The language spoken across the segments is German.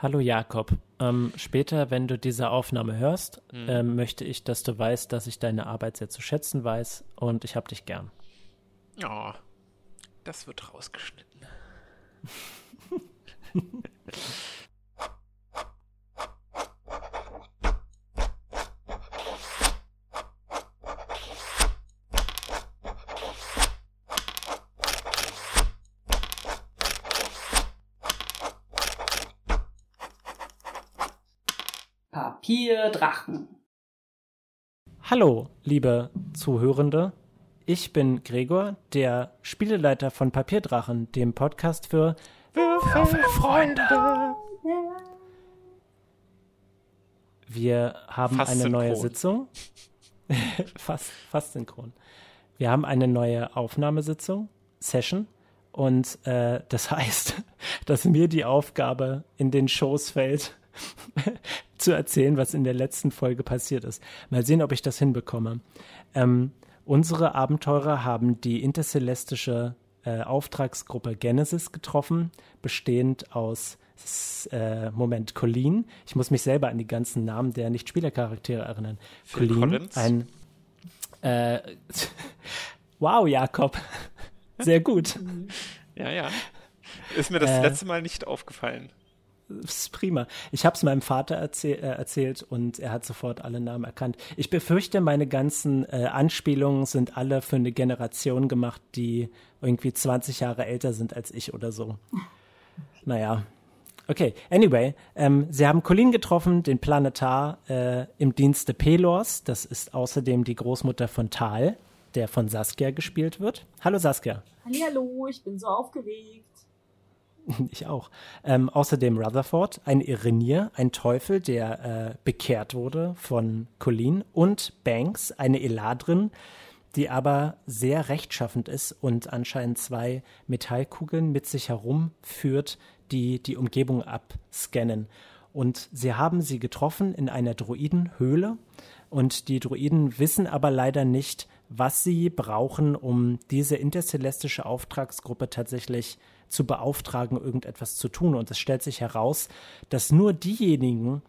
Hallo Jakob. Ähm, später, wenn du diese Aufnahme hörst, mhm. ähm, möchte ich, dass du weißt, dass ich deine Arbeit sehr zu schätzen weiß und ich habe dich gern. Ja, oh, das wird rausgeschnitten. Papierdrachen. Hallo, liebe Zuhörende. Ich bin Gregor, der Spieleleiter von Papierdrachen, dem Podcast für Würfelfreunde. Wir haben fast eine synchron. neue Sitzung. fast, fast synchron. Wir haben eine neue Aufnahmesitzung, Session. Und äh, das heißt, dass mir die Aufgabe in den Shows fällt, zu erzählen, was in der letzten Folge passiert ist. Mal sehen, ob ich das hinbekomme. Ähm, unsere Abenteurer haben die intercelestische äh, Auftragsgruppe Genesis getroffen, bestehend aus äh, Moment, Colleen. Ich muss mich selber an die ganzen Namen der Nicht-Spielercharaktere erinnern. Phil Colleen, Collins. ein äh, Wow, Jakob. Sehr gut. ja, ja. Ist mir das äh, letzte Mal nicht aufgefallen ist prima. Ich habe es meinem Vater erzähl äh, erzählt und er hat sofort alle Namen erkannt. Ich befürchte, meine ganzen äh, Anspielungen sind alle für eine Generation gemacht, die irgendwie 20 Jahre älter sind als ich oder so. Naja. Okay, anyway, ähm, sie haben Colleen getroffen, den Planetar äh, im Dienste Pelors. Das ist außerdem die Großmutter von Tal, der von Saskia gespielt wird. Hallo Saskia. Hallo, ich bin so aufgeregt. Ich auch. Ähm, außerdem Rutherford, ein Irenier, ein Teufel, der äh, bekehrt wurde von Colleen und Banks, eine Eladrin, die aber sehr rechtschaffend ist und anscheinend zwei Metallkugeln mit sich herumführt, die die Umgebung abscannen. Und sie haben sie getroffen in einer Druidenhöhle und die Druiden wissen aber leider nicht, was sie brauchen, um diese intercelestische Auftragsgruppe tatsächlich zu beauftragen, irgendetwas zu tun. Und es stellt sich heraus, dass nur diejenigen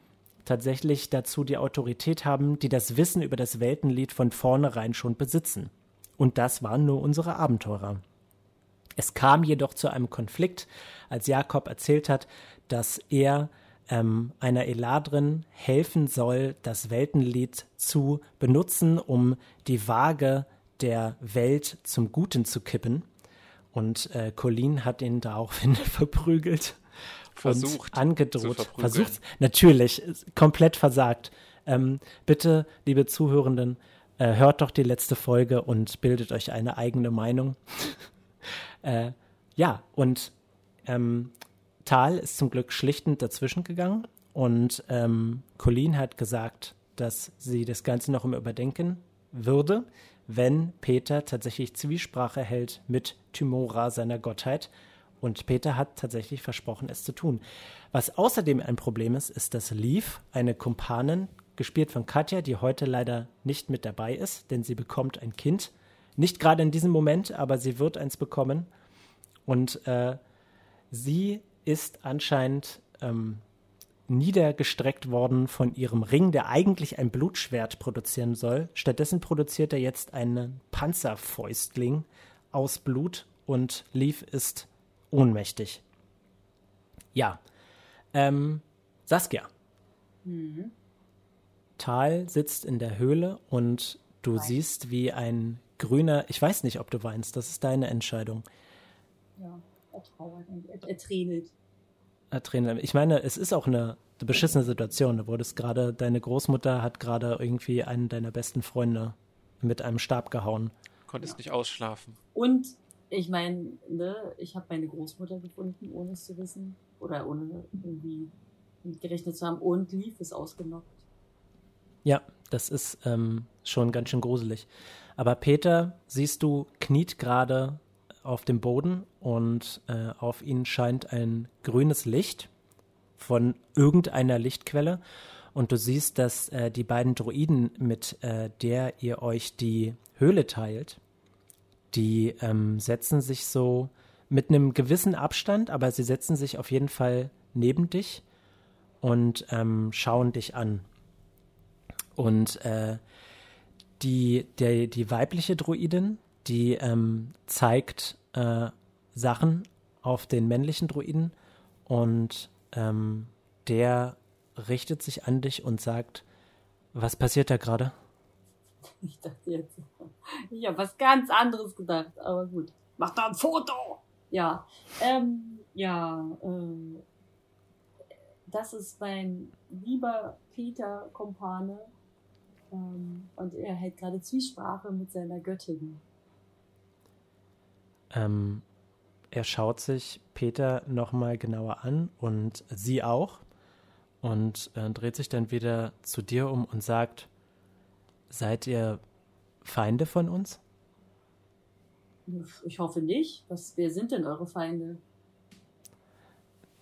tatsächlich dazu die Autorität haben, die das Wissen über das Weltenlied von vornherein schon besitzen. Und das waren nur unsere Abenteurer. Es kam jedoch zu einem Konflikt, als Jakob erzählt hat, dass er ähm, einer Eladrin helfen soll, das Weltenlied zu benutzen, um die Waage der Welt zum Guten zu kippen. Und äh, Colleen hat ihn daraufhin verprügelt. Versucht. angedroht. Versucht. Natürlich. Komplett versagt. Ähm, bitte, liebe Zuhörenden, äh, hört doch die letzte Folge und bildet euch eine eigene Meinung. äh, ja, und ähm, Tal ist zum Glück schlichtend dazwischen gegangen und ähm, Colleen hat gesagt, dass sie das Ganze noch im Überdenken würde wenn Peter tatsächlich Zwiesprache hält mit Tymora, seiner Gottheit. Und Peter hat tatsächlich versprochen, es zu tun. Was außerdem ein Problem ist, ist, dass Leaf, eine Kumpanin, gespielt von Katja, die heute leider nicht mit dabei ist, denn sie bekommt ein Kind. Nicht gerade in diesem Moment, aber sie wird eins bekommen. Und äh, sie ist anscheinend ähm, niedergestreckt worden von ihrem Ring, der eigentlich ein Blutschwert produzieren soll. Stattdessen produziert er jetzt einen Panzerfäustling aus Blut und Leaf ist ohnmächtig. Ja. Ähm, Saskia. Mhm. Tal sitzt in der Höhle und du Wein. siehst, wie ein grüner, ich weiß nicht, ob du weinst, das ist deine Entscheidung. Ja, er trauert, er, er tränelt. Ich meine, es ist auch eine beschissene Situation. Du wurdest gerade, deine Großmutter hat gerade irgendwie einen deiner besten Freunde mit einem Stab gehauen. Konntest ja. nicht ausschlafen. Und ich meine, ne, ich habe meine Großmutter gefunden, ohne es zu wissen. Oder ohne irgendwie gerechnet zu haben. Und lief es ausgenockt. Ja, das ist ähm, schon ganz schön gruselig. Aber Peter, siehst du, kniet gerade auf dem Boden und äh, auf ihn scheint ein grünes Licht von irgendeiner Lichtquelle. Und du siehst, dass äh, die beiden Druiden, mit äh, der ihr euch die Höhle teilt, die ähm, setzen sich so mit einem gewissen Abstand, aber sie setzen sich auf jeden Fall neben dich und ähm, schauen dich an. Und äh, die, der, die weibliche Druidin, die ähm, zeigt äh, Sachen auf den männlichen Druiden und ähm, der richtet sich an dich und sagt, was passiert da gerade? Ich dachte jetzt, ich habe was ganz anderes gedacht, aber gut. Mach da ein Foto! Ja, ähm, ja, äh, das ist mein lieber Peter Kompane ähm, und er hält gerade Zwiesprache mit seiner Göttin. Ähm, er schaut sich Peter nochmal genauer an und sie auch und äh, dreht sich dann wieder zu dir um und sagt, seid ihr Feinde von uns? Ich hoffe nicht. Was, wer sind denn eure Feinde?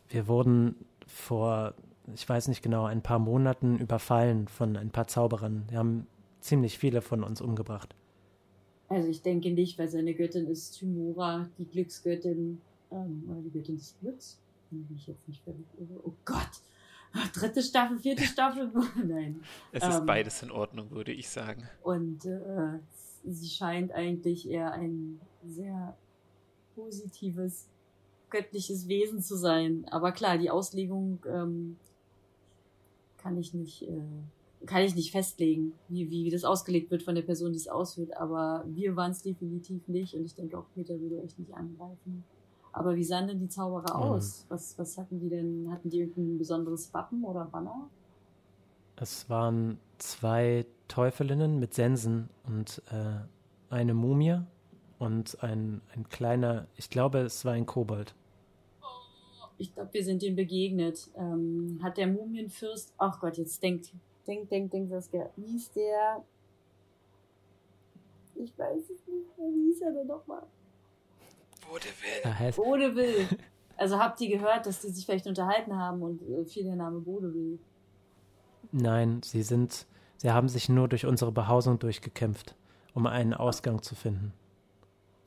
Wir wurden vor, ich weiß nicht genau, ein paar Monaten überfallen von ein paar Zauberern. Die haben ziemlich viele von uns umgebracht. Also ich denke nicht, weil seine Göttin ist Tymora, die Glücksgöttin, ähm, oder die Göttin des Glücks. Bin ich jetzt nicht. Oh Gott! Dritte Staffel, vierte Staffel? Nein. Es ist ähm, beides in Ordnung, würde ich sagen. Und äh, sie scheint eigentlich eher ein sehr positives, göttliches Wesen zu sein. Aber klar, die Auslegung ähm, kann ich nicht, äh, kann ich nicht festlegen, wie, wie das ausgelegt wird von der Person, die es ausführt. Aber wir waren es definitiv nicht und ich denke auch Peter würde euch nicht angreifen. Aber wie sahen denn die Zauberer mhm. aus? Was, was hatten die denn? Hatten die irgendein besonderes Wappen oder Banner? Es waren zwei Teufelinnen mit Sensen und äh, eine Mumie und ein, ein kleiner, ich glaube, es war ein Kobold. Ich glaube, wir sind ihm begegnet. Ähm, hat der Mumienfürst, ach Gott, jetzt denkt, denkt, denkt, denkt, was der, hieß der, ich weiß es nicht mehr, wie hieß er denn nochmal? Bodewill. Bodewill. Also habt ihr gehört, dass die sich vielleicht unterhalten haben und äh, fiel der Name Bodewill? Nein, sie sind, sie haben sich nur durch unsere Behausung durchgekämpft, um einen Ausgang zu finden.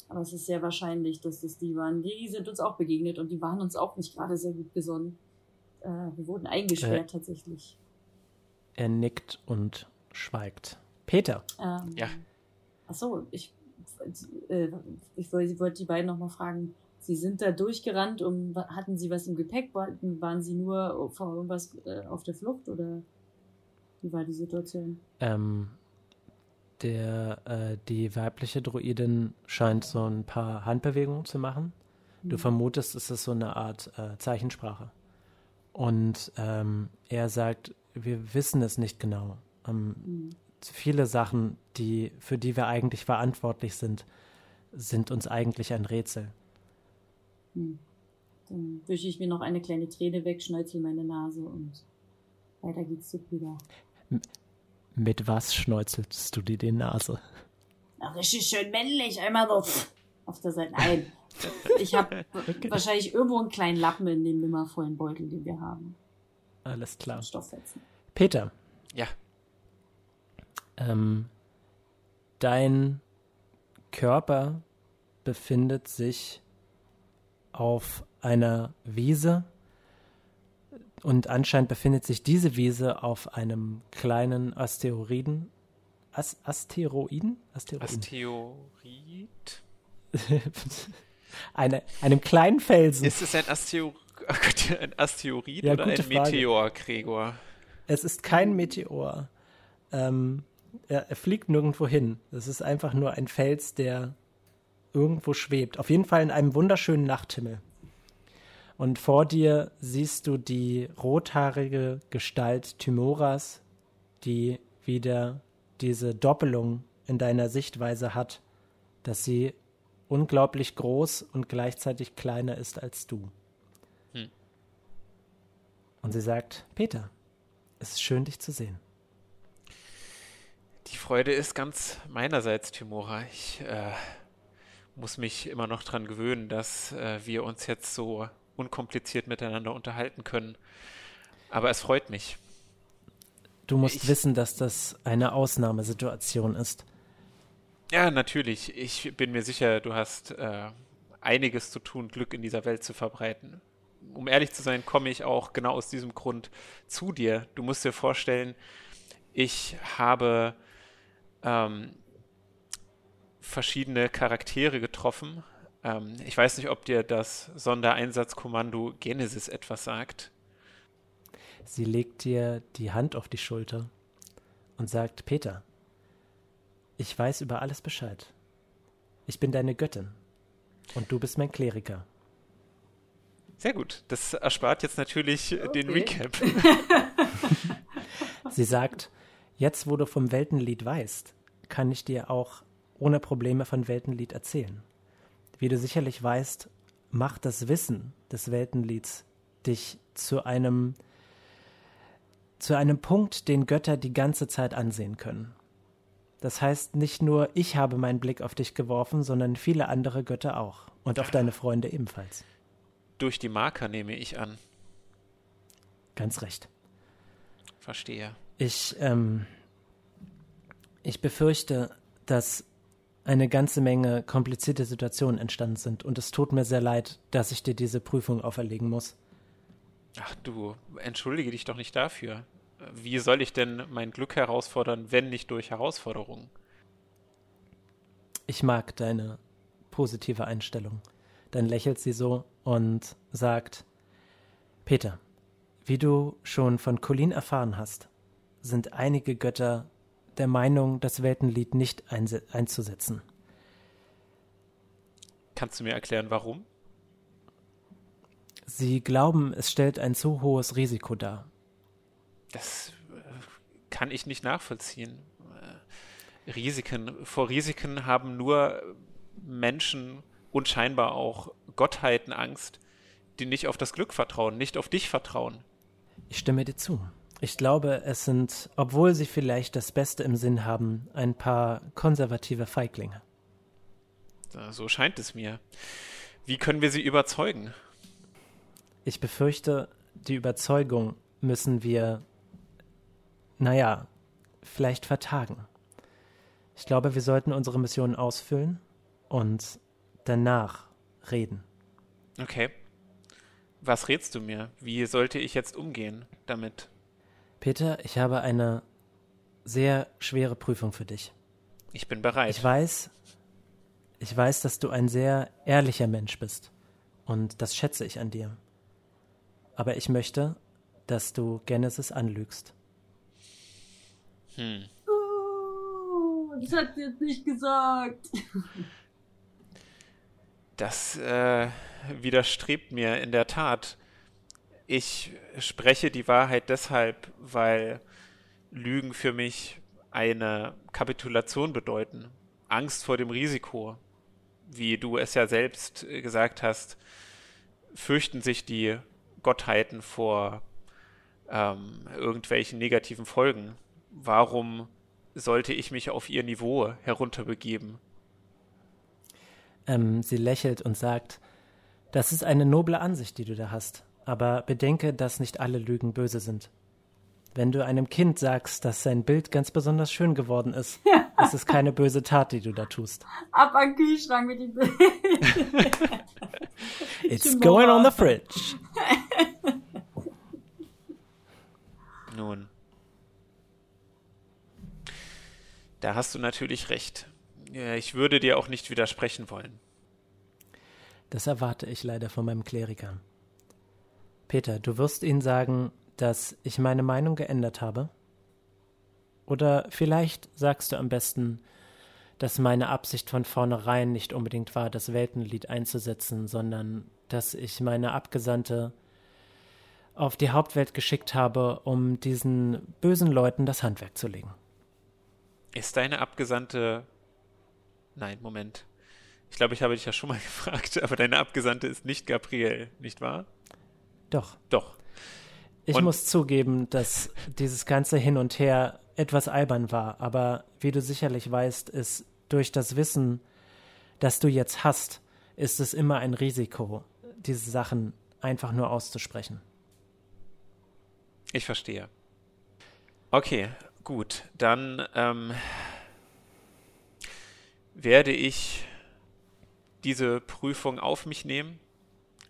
Aber es ist sehr wahrscheinlich, dass das die waren. Die sind uns auch begegnet und die waren uns auch nicht gerade sehr gut gesonnen. Äh, wir wurden eingesperrt äh, tatsächlich. Er nickt und schweigt. Peter. Ähm, ja. Achso, ich äh, ich wollte die beiden noch mal fragen, Sie sind da durchgerannt, um, hatten Sie was im Gepäck? Waren, waren Sie nur vor irgendwas äh, auf der Flucht oder wie war die Situation? Ähm, der, äh, die weibliche Druidin scheint so ein paar Handbewegungen zu machen. Du mhm. vermutest, es ist so eine Art äh, Zeichensprache. Und ähm, er sagt, wir wissen es nicht genau. Ähm, mhm viele Sachen, die, für die wir eigentlich verantwortlich sind, sind uns eigentlich ein Rätsel. Hm. Dann wische ich mir noch eine kleine Träne weg, schneuzel meine Nase und weiter geht's zu Peter. mit was schneuzelst du dir die Nase? Ach, richtig schön männlich, einmal so auf der Seite. Nein, ich habe okay. wahrscheinlich irgendwo einen kleinen Lappen in dem nimmervollen Beutel, den wir haben. Alles klar. Stofffetzen. Peter. Ja ähm, dein Körper befindet sich auf einer Wiese und anscheinend befindet sich diese Wiese auf einem kleinen Asteroiden. As Asteroiden? Asteroiden? Asteroid? Eine, einem kleinen Felsen. Ist es ein, Astero ein Asteroid ja, oder ein Meteor, Gregor? Es ist kein Meteor. Ähm, er, er fliegt nirgendwo hin. Es ist einfach nur ein Fels, der irgendwo schwebt. Auf jeden Fall in einem wunderschönen Nachthimmel. Und vor dir siehst du die rothaarige Gestalt Timoras, die wieder diese Doppelung in deiner Sichtweise hat, dass sie unglaublich groß und gleichzeitig kleiner ist als du. Und sie sagt, Peter, es ist schön, dich zu sehen. Die Freude ist ganz meinerseits, Timora. Ich äh, muss mich immer noch daran gewöhnen, dass äh, wir uns jetzt so unkompliziert miteinander unterhalten können. Aber es freut mich. Du musst ich, wissen, dass das eine Ausnahmesituation ist. Ja, natürlich. Ich bin mir sicher, du hast äh, einiges zu tun, Glück in dieser Welt zu verbreiten. Um ehrlich zu sein, komme ich auch genau aus diesem Grund zu dir. Du musst dir vorstellen, ich habe ähm, verschiedene Charaktere getroffen. Ähm, ich weiß nicht, ob dir das Sondereinsatzkommando Genesis etwas sagt. Sie legt dir die Hand auf die Schulter und sagt, Peter, ich weiß über alles Bescheid. Ich bin deine Göttin und du bist mein Kleriker. Sehr gut. Das erspart jetzt natürlich okay. den Recap. Sie sagt, jetzt wo du vom Weltenlied weißt, kann ich dir auch ohne Probleme von Weltenlied erzählen. Wie du sicherlich weißt, macht das Wissen des Weltenlieds dich zu einem zu einem Punkt, den Götter die ganze Zeit ansehen können. Das heißt, nicht nur ich habe meinen Blick auf dich geworfen, sondern viele andere Götter auch und auf deine Freunde ebenfalls. Durch die Marker nehme ich an. Ganz recht. Verstehe. Ich, ähm, ich befürchte, dass eine ganze Menge komplizierte Situationen entstanden sind und es tut mir sehr leid, dass ich dir diese Prüfung auferlegen muss. Ach du, entschuldige dich doch nicht dafür. Wie soll ich denn mein Glück herausfordern, wenn nicht durch Herausforderungen? Ich mag deine positive Einstellung. Dann lächelt sie so und sagt, Peter, wie du schon von Colin erfahren hast, sind einige Götter der Meinung, das Weltenlied nicht einzusetzen. Kannst du mir erklären, warum? Sie glauben, es stellt ein zu hohes Risiko dar. Das äh, kann ich nicht nachvollziehen. Äh, Risiken, vor Risiken haben nur Menschen und scheinbar auch Gottheiten Angst, die nicht auf das Glück vertrauen, nicht auf dich vertrauen. Ich stimme dir zu. Ich glaube, es sind, obwohl sie vielleicht das Beste im Sinn haben, ein paar konservative Feiglinge. So scheint es mir. Wie können wir sie überzeugen? Ich befürchte, die Überzeugung müssen wir, naja, vielleicht vertagen. Ich glaube, wir sollten unsere Mission ausfüllen und danach reden. Okay. Was rätst du mir? Wie sollte ich jetzt umgehen damit? Peter, ich habe eine sehr schwere Prüfung für dich. Ich bin bereit. Ich weiß, ich weiß, dass du ein sehr ehrlicher Mensch bist. Und das schätze ich an dir. Aber ich möchte, dass du Genesis anlügst. Hm. Oh, das hat sie jetzt nicht gesagt. Das äh, widerstrebt mir in der Tat. Ich spreche die Wahrheit deshalb, weil Lügen für mich eine Kapitulation bedeuten. Angst vor dem Risiko. Wie du es ja selbst gesagt hast, fürchten sich die Gottheiten vor ähm, irgendwelchen negativen Folgen. Warum sollte ich mich auf ihr Niveau herunterbegeben? Ähm, sie lächelt und sagt, das ist eine noble Ansicht, die du da hast, aber bedenke, dass nicht alle Lügen böse sind. Wenn du einem Kind sagst, dass sein Bild ganz besonders schön geworden ist, ist es keine böse Tat, die du da tust. Ab an Kühlschrank mit dem Bild. It's going on the fridge. Nun. Da hast du natürlich recht. Ich würde dir auch nicht widersprechen wollen. Das erwarte ich leider von meinem Kleriker. Peter, du wirst ihnen sagen, dass ich meine Meinung geändert habe? Oder vielleicht sagst du am besten, dass meine Absicht von vornherein nicht unbedingt war, das Weltenlied einzusetzen, sondern dass ich meine Abgesandte auf die Hauptwelt geschickt habe, um diesen bösen Leuten das Handwerk zu legen. Ist deine Abgesandte Nein, Moment. Ich glaube, ich habe dich ja schon mal gefragt, aber deine Abgesandte ist nicht Gabriel, nicht wahr? Doch. Doch. Ich und muss zugeben, dass dieses ganze Hin und Her etwas albern war, aber wie du sicherlich weißt, ist durch das Wissen, das du jetzt hast, ist es immer ein Risiko, diese Sachen einfach nur auszusprechen. Ich verstehe. Okay, gut. Dann ähm, werde ich diese Prüfung auf mich nehmen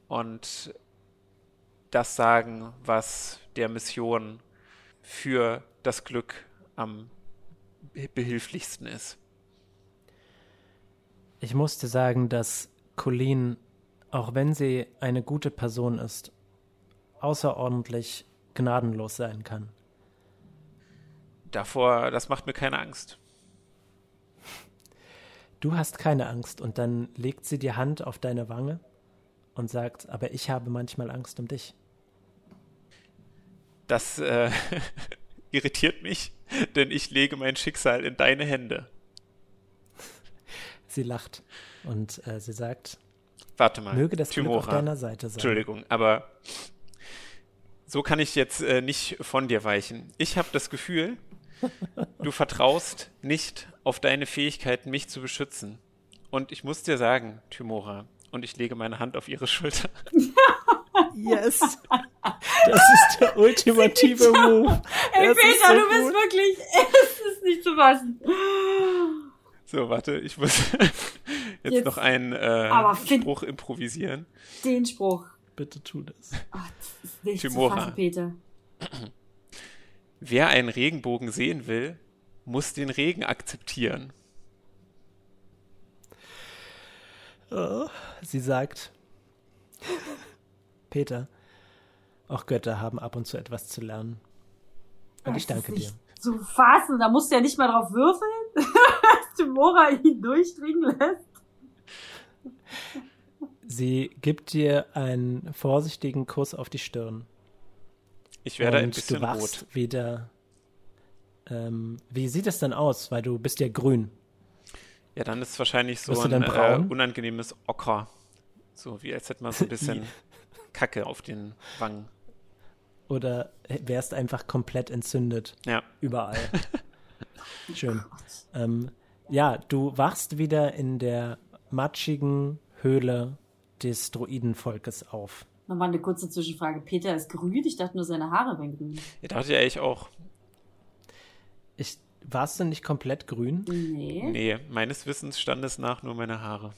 und das sagen, was der Mission für das Glück am behilflichsten ist. Ich musste sagen, dass Colleen, auch wenn sie eine gute Person ist, außerordentlich gnadenlos sein kann. Davor, das macht mir keine Angst. Du hast keine Angst und dann legt sie die Hand auf deine Wange und sagt, aber ich habe manchmal Angst um dich. Das äh, irritiert mich, denn ich lege mein Schicksal in deine Hände. Sie lacht und äh, sie sagt, Warte mal, möge das Timora, Glück auf deiner Seite sein. Entschuldigung, aber so kann ich jetzt äh, nicht von dir weichen. Ich habe das Gefühl, du vertraust nicht auf deine Fähigkeiten, mich zu beschützen. Und ich muss dir sagen, Timora, und ich lege meine Hand auf ihre Schulter. Yes! Das ist der ultimative Move. Ey, Das ist Peter, so du bist gut. wirklich, es ist nicht zu fassen. So, warte, ich muss jetzt, Jetzt- noch einen äh, Spruch improvisieren. Den Spruch. Bitte tu das. Ach, das ist nicht Timora. zu fassen, Peter. Wer einen Regenbogen sehen will, muss den Regen akzeptieren. Oh, sie sagt, Peter, auch Götter haben ab und zu etwas zu lernen. Und ich Das danke ist dir. Zu fassen, da musst du ja nicht mal drauf würfeln, dass Timora ihn durchdringen lässt. Sie gibt dir einen vorsichtigen Kuss auf die Stirn. Ich werde ein bisschen du wachst rot. wieder. Ähm, wie sieht es denn aus? Weil du bist ja grün. Ja, dann ist es wahrscheinlich so ein äh, unangenehmes Ocker. So wie als hätte man so ein bisschen Kacke auf den Wangen. Oder wärst einfach komplett entzündet. Ja, Überall. Schön. Ähm, ja, du wachst wieder in der matschigen Höhle des Druidenvolkes auf. Nochmal eine kurze Zwischenfrage. Peter ist grün? Ich dachte nur, seine Haare wären grün. ja dachte ja ich auch. Ich, warst du nicht komplett grün? Nee. Nee, meines Wissens stand es nach nur meine Haare.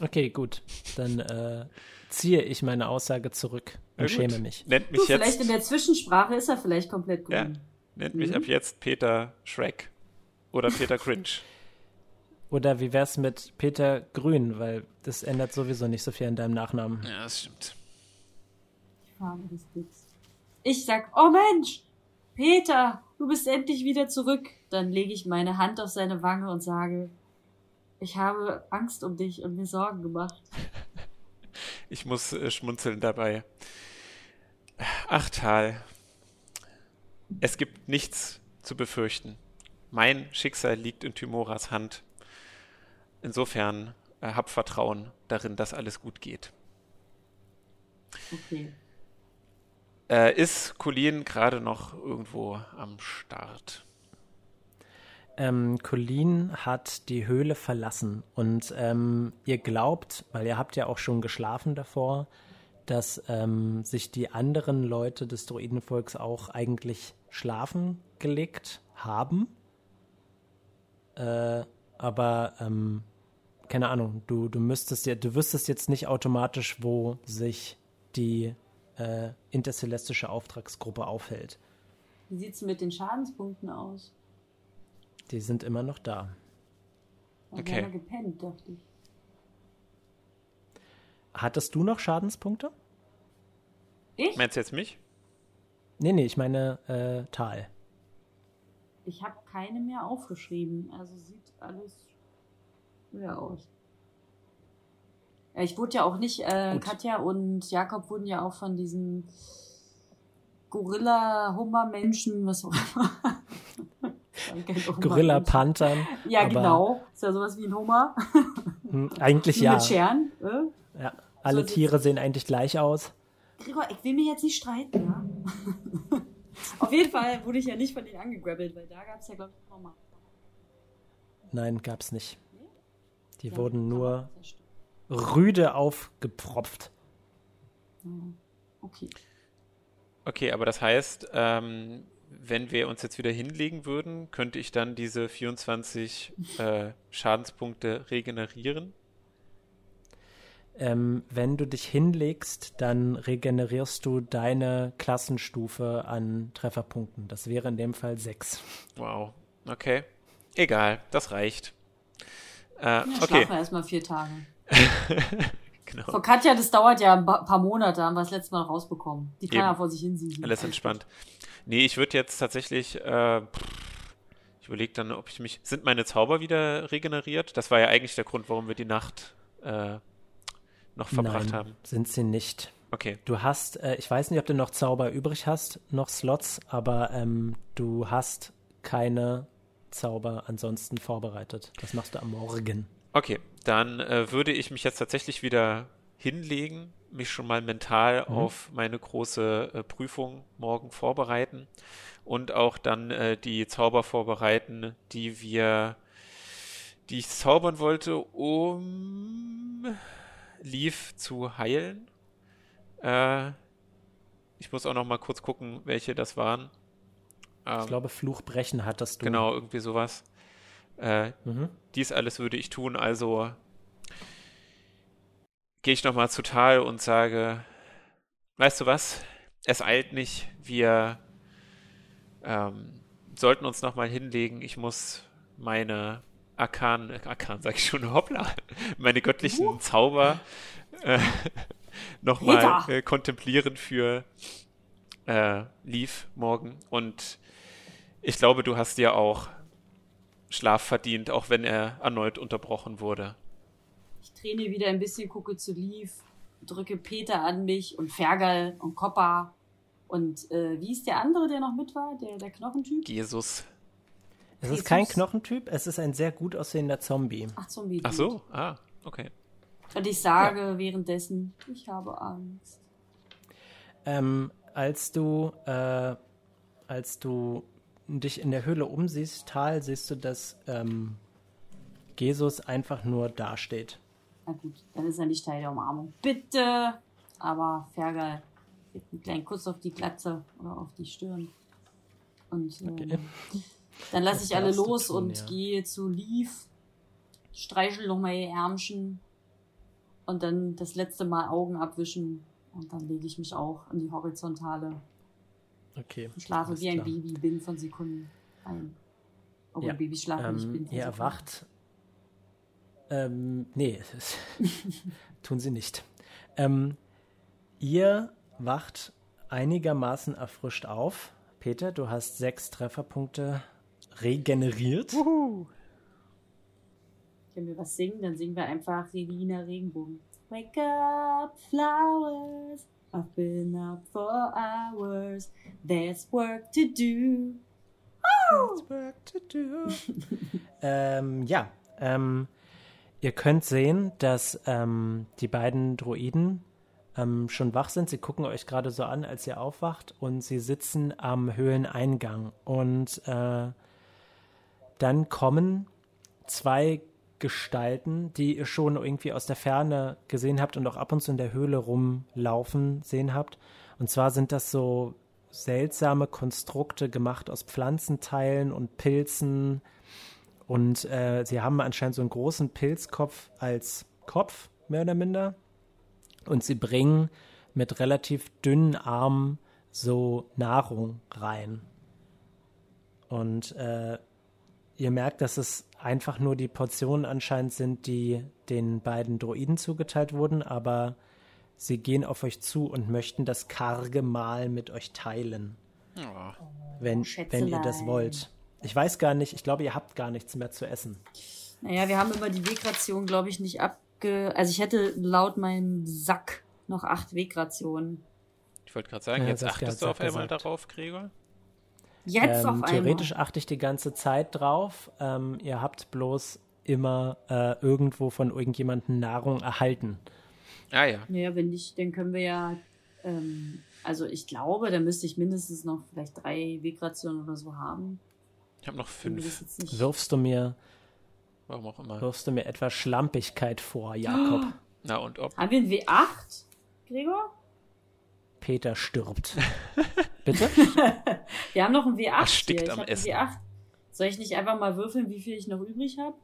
Okay, gut. Dann äh, ziehe ich meine Aussage zurück und gut. schäme mich. Nennt Du, mich vielleicht jetzt, in der Zwischensprache ist er vielleicht komplett ja, grün. nennt mich Mhm. ab jetzt Peter Shrek. Oder Peter Cringe. Oder wie wär's mit Peter Grün? Weil das ändert sowieso nicht so viel an deinem Nachnamen. Ja, das stimmt. Ich sag, oh Mensch, Peter, du bist endlich wieder zurück. Dann lege ich meine Hand auf seine Wange und sage, ich habe Angst um dich und mir Sorgen gemacht. Ich muss äh, schmunzeln dabei. Ach, Tal. Es gibt nichts zu befürchten. Mein Schicksal liegt in Timoras Hand. Insofern äh, hab Vertrauen darin, dass alles gut geht. Okay. Äh, ist Colin gerade noch irgendwo am Start? Ähm, Colleen hat die Höhle verlassen und ähm, ihr glaubt, weil ihr habt ja auch schon geschlafen davor, dass ähm, sich die anderen Leute des Druidenvolks auch eigentlich schlafen gelegt haben. Äh, aber ähm, keine Ahnung, du, du müsstest ja, du wüsstest jetzt nicht automatisch, wo sich die äh, intercelestische Auftragsgruppe aufhält. Wie sieht's mit den Schadenspunkten aus? Die sind immer noch da. Da Okay. okay. gepennt, dachte ich. Hattest du noch Schadenspunkte? Ich? Meinst du jetzt mich? Nee, nee, ich meine äh, Tal. Ich habe keine mehr aufgeschrieben. Also sieht alles leer aus. Ja, ich wurde ja auch nicht, äh. Katja und Jakob wurden ja auch von diesen Gorilla-Hummer-Menschen, was auch immer. Gorilla-Panthern. Ja, genau. Ist ja sowas wie ein Hummer. Hm, eigentlich ja. Mit Scheren. Äh? ja. Alle So, Tiere sehen eigentlich gleich aus. Gregor, ich will mich jetzt nicht streiten, ja? Auf jeden Fall wurde ich ja nicht von denen angegrabbelt, weil da gab es ja, glaube ich, nochmal. Nein, gab's nicht. Die Ja, wurden nur rüde aufgepropft. Ja. Okay. Okay, aber das heißt, ähm, wenn wir uns jetzt wieder hinlegen würden, könnte ich dann diese 24 äh, Schadenspunkte regenerieren? ähm, wenn du dich hinlegst, dann regenerierst du deine Klassenstufe an Trefferpunkten. Das wäre in dem Fall sechs. Wow. Okay. Egal, das reicht. Äh, ja, okay. Schlafen wir erstmal vier Tage. genau. Von Katja, das dauert ja ein paar Monate, haben wir das letzte Mal rausbekommen. Die kann Eben. ja vor sich hinsehen. Alles entspannt. Nee, ich würde jetzt tatsächlich, äh, ich überlege dann, ob ich mich, sind meine Zauber wieder regeneriert? Das war ja eigentlich der Grund, warum wir die Nacht äh, noch verbracht Nein, haben. sind sie nicht. Okay. Du hast, äh, ich weiß nicht, ob du noch Zauber übrig hast, noch Slots, aber ähm, du hast keine Zauber ansonsten vorbereitet. Das machst du am Morgen. Okay, dann äh, würde ich mich jetzt tatsächlich wieder hinlegen, mich schon mal mental mhm. auf meine große äh, Prüfung morgen vorbereiten und auch dann äh, die Zauber vorbereiten, die wir, die ich zaubern wollte, um Leaf zu heilen. Äh, ich muss auch noch mal kurz gucken, welche das waren. Ähm, ich glaube, Fluchbrechen hattest du. Genau, irgendwie sowas. Äh, mhm. Dies alles würde ich tun, also gehe ich nochmal zu Tal und sage, weißt du was, es eilt nicht, wir ähm, sollten uns nochmal hinlegen, ich muss meine Arkan, Arkan sag ich schon, hoppla, meine göttlichen uh. Zauber äh, nochmal äh, kontemplieren für äh, Leaf morgen und ich glaube, du hast dir auch Schlaf verdient, auch wenn er erneut unterbrochen wurde. Ich träne wieder ein bisschen, gucke zu Lief, drücke Peter an mich und Fergal und Koppa. Und äh, wie ist der andere, der noch mit war? Der, der Knochentyp? Jesus. Es Jesus. ist kein Knochentyp, es ist ein sehr gut aussehender Zombie. Ach, Zombie. Ach so, ah, okay. Und ich sage ja. währenddessen, ich habe Angst. Ähm, als du, äh, als du dich in der Höhle umsiehst, Tal, siehst du, dass ähm, Jesus einfach nur dasteht. Na gut, dann ist er nicht Teil der Umarmung. Bitte! Aber Fergal gibt einen kleinen Kuss auf die Glatze oder auf die Stirn. Und ähm, okay. dann lasse ich alle los tun, und ja. gehe zu Leaf, streichel nochmal ihr Ärmchen und dann das letzte Mal Augen abwischen und dann lege ich mich auch in die Horizontale Okay. Ich schlafe wie ein klar. Baby, bin von Sekunden ein. Obwohl ja. Babys schlafen ähm, nicht, bin von Ihr erwacht. Ähm, nee, tun sie nicht. Ähm, ihr wacht einigermaßen erfrischt auf. Peter, du hast sechs Trefferpunkte regeneriert. Uhu. Wenn wir was singen, dann singen wir einfach Regina Regenbogen. Wake up, flowers, I've been up for hours. There's work to do. There's work to do. ähm, ja, ähm, ihr könnt sehen, dass ähm, die beiden Droiden ähm, schon wach sind. Sie gucken euch gerade so an, als ihr aufwacht und sie sitzen am Höhleneingang. Und äh, dann kommen zwei Gestalten, die ihr schon irgendwie aus der Ferne gesehen habt und auch ab und zu in der Höhle rumlaufen sehen habt. Und zwar sind das so seltsame Konstrukte gemacht aus Pflanzenteilen und Pilzen. Und äh, sie haben anscheinend so einen großen Pilzkopf als Kopf, mehr oder minder. Und sie bringen mit relativ dünnen Armen so Nahrung rein. Und äh, ihr merkt, dass es einfach nur die Portionen anscheinend sind, die den beiden Droiden zugeteilt wurden, aber sie gehen auf euch zu und möchten das karge Mahl mit euch teilen. Oh. Wenn, wenn ihr das wollt. Ich weiß gar nicht, ich glaube, ihr habt gar nichts mehr zu essen. Naja, wir haben immer die Wegration, glaube ich, nicht abge... Also ich hätte laut meinem Sack noch acht Wegrationen. Ich wollte gerade sagen, ja, jetzt achtest du auf einmal darauf, Gregor? Jetzt ähm, auf Theoretisch einmal. achte ich die ganze Zeit drauf. Ähm, ihr habt bloß immer äh, irgendwo von irgendjemandem Nahrung erhalten. Ah ja. Naja, wenn nicht, dann können wir ja, ähm, also ich glaube, da müsste ich mindestens noch vielleicht drei Wegrationen oder so haben. Ich habe noch fünf. Wirfst du mir, warum auch immer, wirfst du mir etwas Schlampigkeit vor, Jakob? Oh. Na und ob? Haben wir ein W8, Gregor? Peter stirbt. Bitte? Wir haben noch ein W8 Erstickt hier. Ich am Essen. W8. Soll ich nicht einfach mal würfeln, wie viel ich noch übrig habe?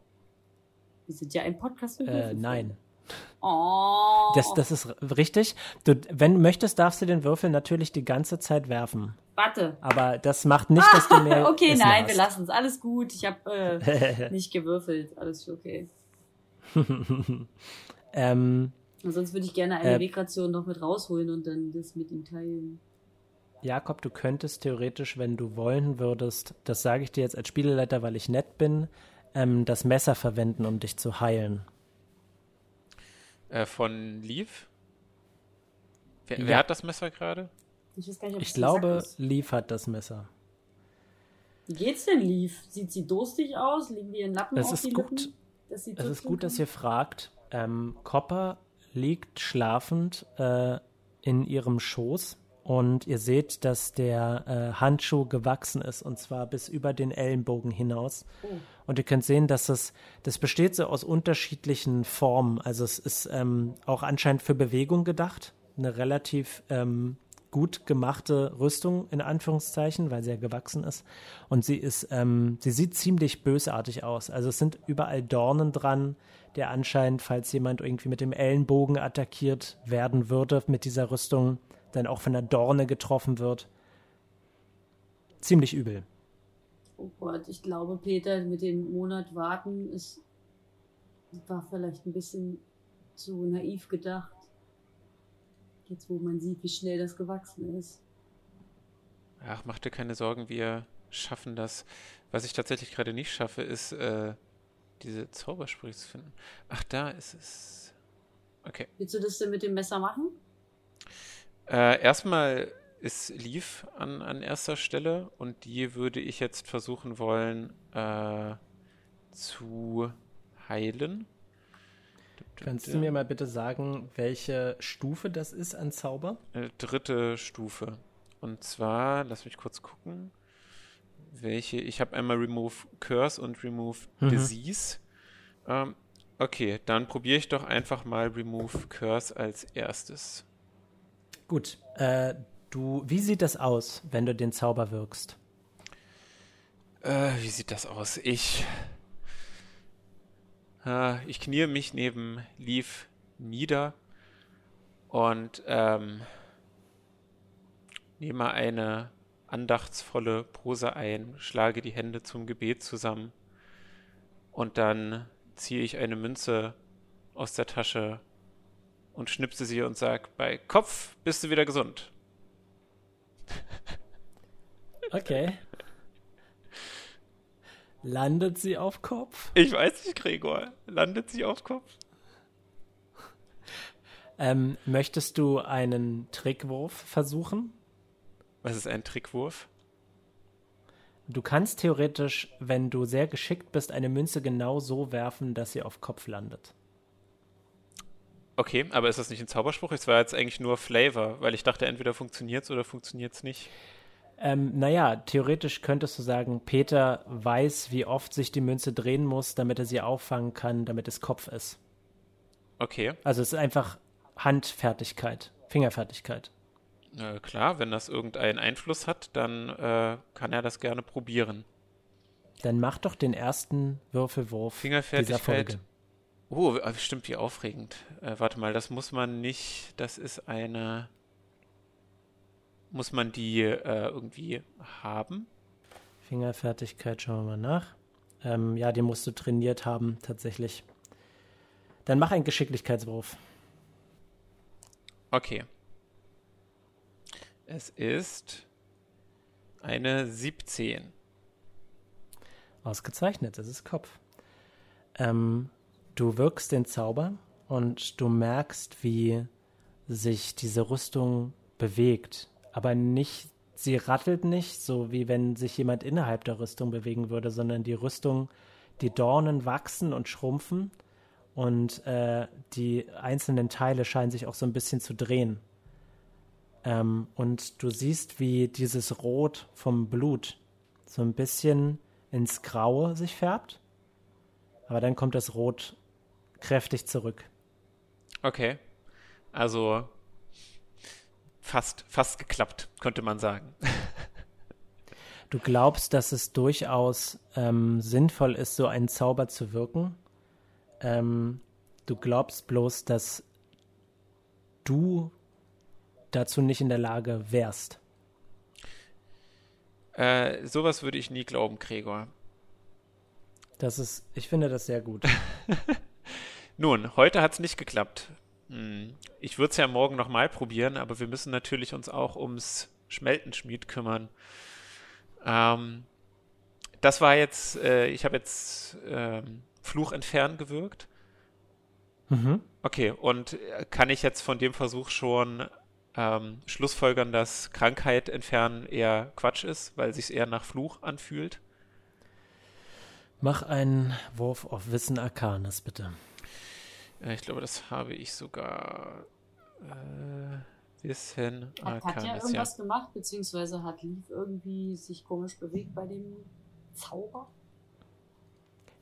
Wir sind ja ein Podcast für äh, Nein. Oh. Das, das ist richtig. Du, wenn du möchtest, darfst du den Würfel natürlich die ganze Zeit werfen. Warte. Aber das macht nicht, dass du mehr. okay, Essen nein, hast. wir lassen es. Alles gut. Ich habe äh, nicht gewürfelt. Alles okay. ähm, sonst würde ich gerne eine Äh, Wegration noch mit rausholen und dann das mit ihm teilen. Jakob, du könntest theoretisch, wenn du wollen würdest, das sage ich dir jetzt als Spieleleiter, weil ich nett bin, ähm, das Messer verwenden, um dich zu heilen. Äh, von Leaf? Wer, Ja. wer hat das Messer gerade? Ich weiß gar nicht, ob Ich es glaube. Leaf hat das Messer. Wie geht's denn, Leaf? Sieht sie durstig aus? Liegen die in Lappen Es auf ist die gut. Lippen? Dass sie Es ist gut, dass kann? ihr fragt. Ähm, Copper liegt schlafend äh, in ihrem Schoß und ihr seht, dass der äh, Handschuh gewachsen ist und zwar bis über den Ellenbogen hinaus. Oh. Und ihr könnt sehen, dass es, das besteht so aus unterschiedlichen Formen. Also es ist ähm, auch anscheinend für Bewegung gedacht. Eine relativ ähm, gut gemachte Rüstung, in Anführungszeichen, weil sie ja gewachsen ist. Und sie ist, ähm, sie sieht ziemlich bösartig aus. Also es sind überall Dornen dran, der anscheinend, falls jemand irgendwie mit dem Ellenbogen attackiert werden würde mit dieser Rüstung, dann auch von der Dorne getroffen wird. Ziemlich übel. Oh Gott, ich glaube, Peter, mit dem Monat warten ist, war vielleicht ein bisschen zu naiv gedacht. Jetzt, wo man sieht, wie schnell das gewachsen ist. Ach, mach dir keine Sorgen, wir schaffen das. Was ich tatsächlich gerade nicht schaffe, ist, äh, diese Zaubersprüche zu finden. Ach, da ist es. Okay. Willst du das denn mit dem Messer machen? Äh, erstmal ist Leaf an, an erster Stelle und die würde ich jetzt versuchen wollen äh, zu heilen. Kannst du mir mal bitte sagen, welche Stufe das ist an Zauber? Äh, dritte Stufe. Und zwar, lass mich kurz gucken, welche. Ich habe einmal Remove Curse und Remove Mhm. Disease. Ähm, okay, dann probiere ich doch einfach mal Remove Curse als erstes. Gut. Äh, du, wie sieht das aus, wenn du den Zauber wirkst? Äh, wie sieht das aus? Ich. Äh, ich kniee mich neben Leaf nieder und ähm, nehme eine andachtsvolle Pose ein, schlage die Hände zum Gebet zusammen und dann ziehe ich eine Münze aus der Tasche und schnipse sie und sage, bei Kopf bist du wieder gesund. Okay. Landet sie auf Kopf? Ich weiß nicht, Gregor. Landet sie auf Kopf? Ähm, möchtest du einen Trickwurf versuchen? Was ist ein Trickwurf? Du kannst theoretisch, wenn du sehr geschickt bist, eine Münze genau so werfen, dass sie auf Kopf landet. Okay, aber ist das nicht ein Zauberspruch? Es war jetzt eigentlich nur Flavor, weil ich dachte, entweder funktioniert es oder funktioniert es nicht. Ähm, naja, theoretisch könntest du sagen, Peter weiß, wie oft sich die Münze drehen muss, damit er sie auffangen kann, damit es Kopf ist. Okay, Also es ist einfach Handfertigkeit, Fingerfertigkeit. Äh, klar, wenn das irgendeinen Einfluss hat, dann äh, kann er das gerne probieren. Dann mach doch den ersten Würfelwurf dieser Fingerfertigkeit. Folge. Oh, äh, stimmt, wie aufregend. Äh, warte mal, das muss man nicht, das ist eine. Muss man die äh, irgendwie haben? Fingerfertigkeit, schauen wir mal nach. Ähm, ja, die musst du trainiert haben, tatsächlich. Dann mach einen Geschicklichkeitswurf. Okay. Es ist eine 17. Ausgezeichnet, das ist Kopf. Ähm, du wirkst den Zauber und du merkst, wie sich diese Rüstung bewegt. Aber nicht, sie rattelt nicht, so wie wenn sich jemand innerhalb der Rüstung bewegen würde, sondern die Rüstung, die Dornen wachsen und schrumpfen und äh, die einzelnen Teile scheinen sich auch so ein bisschen zu drehen. Ähm, und du siehst, wie dieses Rot vom Blut so ein bisschen ins Graue sich färbt. Aber dann kommt das Rot kräftig zurück. Okay. Also fast, fast geklappt, könnte man sagen. Du glaubst, dass es durchaus ähm, sinnvoll ist, so einen Zauber zu wirken. Ähm, du glaubst bloß, dass du dazu nicht in der Lage wärst. Äh, sowas würde ich nie glauben, Gregor. Das ist, ich finde das sehr gut. Nun, heute hat es nicht geklappt. Hm. Ich würde es ja morgen nochmal probieren, aber wir müssen natürlich uns auch ums Schmeltenschmied kümmern. Ähm, das war jetzt, äh, ich habe jetzt ähm, Fluch entfernen gewirkt. Mhm. Okay, und äh, kann ich jetzt von dem Versuch schon ähm, schlussfolgern, dass Krankheit entfernen eher Quatsch ist, weil sich eher nach Fluch anfühlt? Mach einen Wurf auf Wissen Arcanis, bitte. Äh, ich glaube, das habe ich sogar. Äh, Wissen Arcanis. Hat, hat ja irgendwas ja. gemacht, beziehungsweise hat Lief irgendwie sich komisch bewegt bei dem Zauber?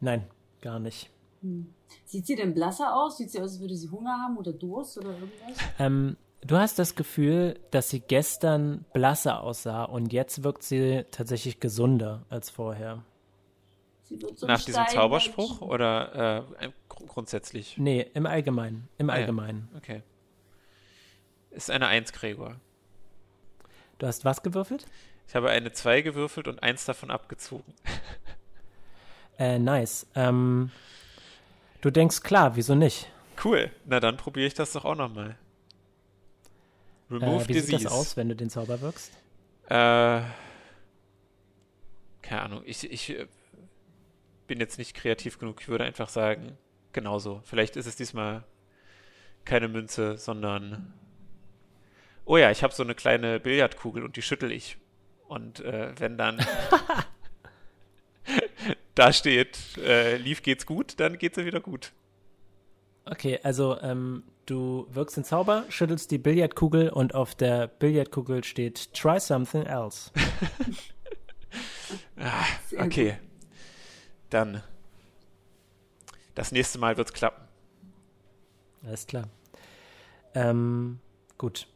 Nein, gar nicht. Hm. Sieht sie denn blasser aus? Sieht sie aus, als würde sie Hunger haben oder Durst oder irgendwas? Ähm, du hast das Gefühl, dass sie gestern blasser aussah und jetzt wirkt sie tatsächlich gesunder als vorher. Nach diesem Zauberspruch oder äh, grundsätzlich? Nee, im Allgemeinen. Im ah, Allgemeinen. Ja. Okay. Ist eine Eins, Gregor. Du hast was gewürfelt? Ich habe eine 2 gewürfelt und eins davon abgezogen. Äh, nice. Ähm, du denkst klar, wieso nicht? Cool. Na dann probiere ich das doch auch nochmal. Remove äh, wie Disease. sieht das aus, wenn du den Zauber wirkst? Äh, keine Ahnung. Ich, ich äh, bin jetzt nicht kreativ genug. Ich würde einfach sagen, genauso. Vielleicht ist es diesmal keine Münze, sondern. Oh ja, ich habe so eine kleine Billardkugel und die schüttel ich. Und äh, wenn dann da steht, äh, lief geht's gut, dann geht's ja wieder gut. Okay, also ähm, du wirkst den Zauber, schüttelst die Billardkugel und auf der Billardkugel steht Try something else. ah, okay. Dann das nächste Mal wird's klappen. Alles klar. Ähm, gut.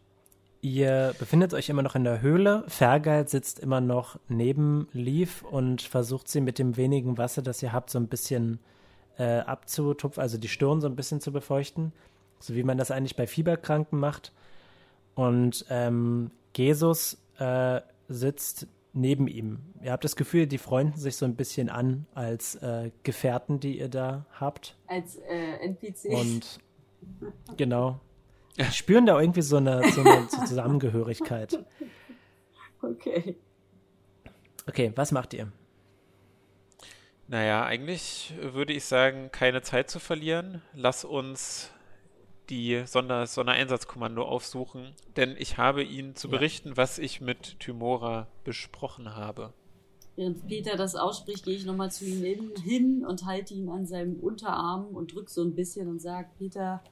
Ihr befindet euch immer noch in der Höhle. Fergal sitzt immer noch neben Leaf und versucht sie mit dem wenigen Wasser, das ihr habt, so ein bisschen äh, abzutupfen, also die Stirn so ein bisschen zu befeuchten. So wie man das eigentlich bei Fieberkranken macht. Und ähm, Jesus äh, sitzt neben ihm. Ihr habt das Gefühl, die freunden sich so ein bisschen an als äh, Gefährten, die ihr da habt. Als äh, NPCs. Und genau. Spüren da irgendwie so eine, so eine Zusammengehörigkeit. Okay. Okay, was macht ihr? Naja, eigentlich würde ich sagen, keine Zeit zu verlieren. Lass uns die Sonder Sondereinsatzkommando aufsuchen, denn ich habe ihnen zu berichten, ja. was ich mit Tymora besprochen habe. Während Peter das ausspricht, gehe ich nochmal zu ihm hin und halte ihn an seinem Unterarm und drücke so ein bisschen und sage, Peter,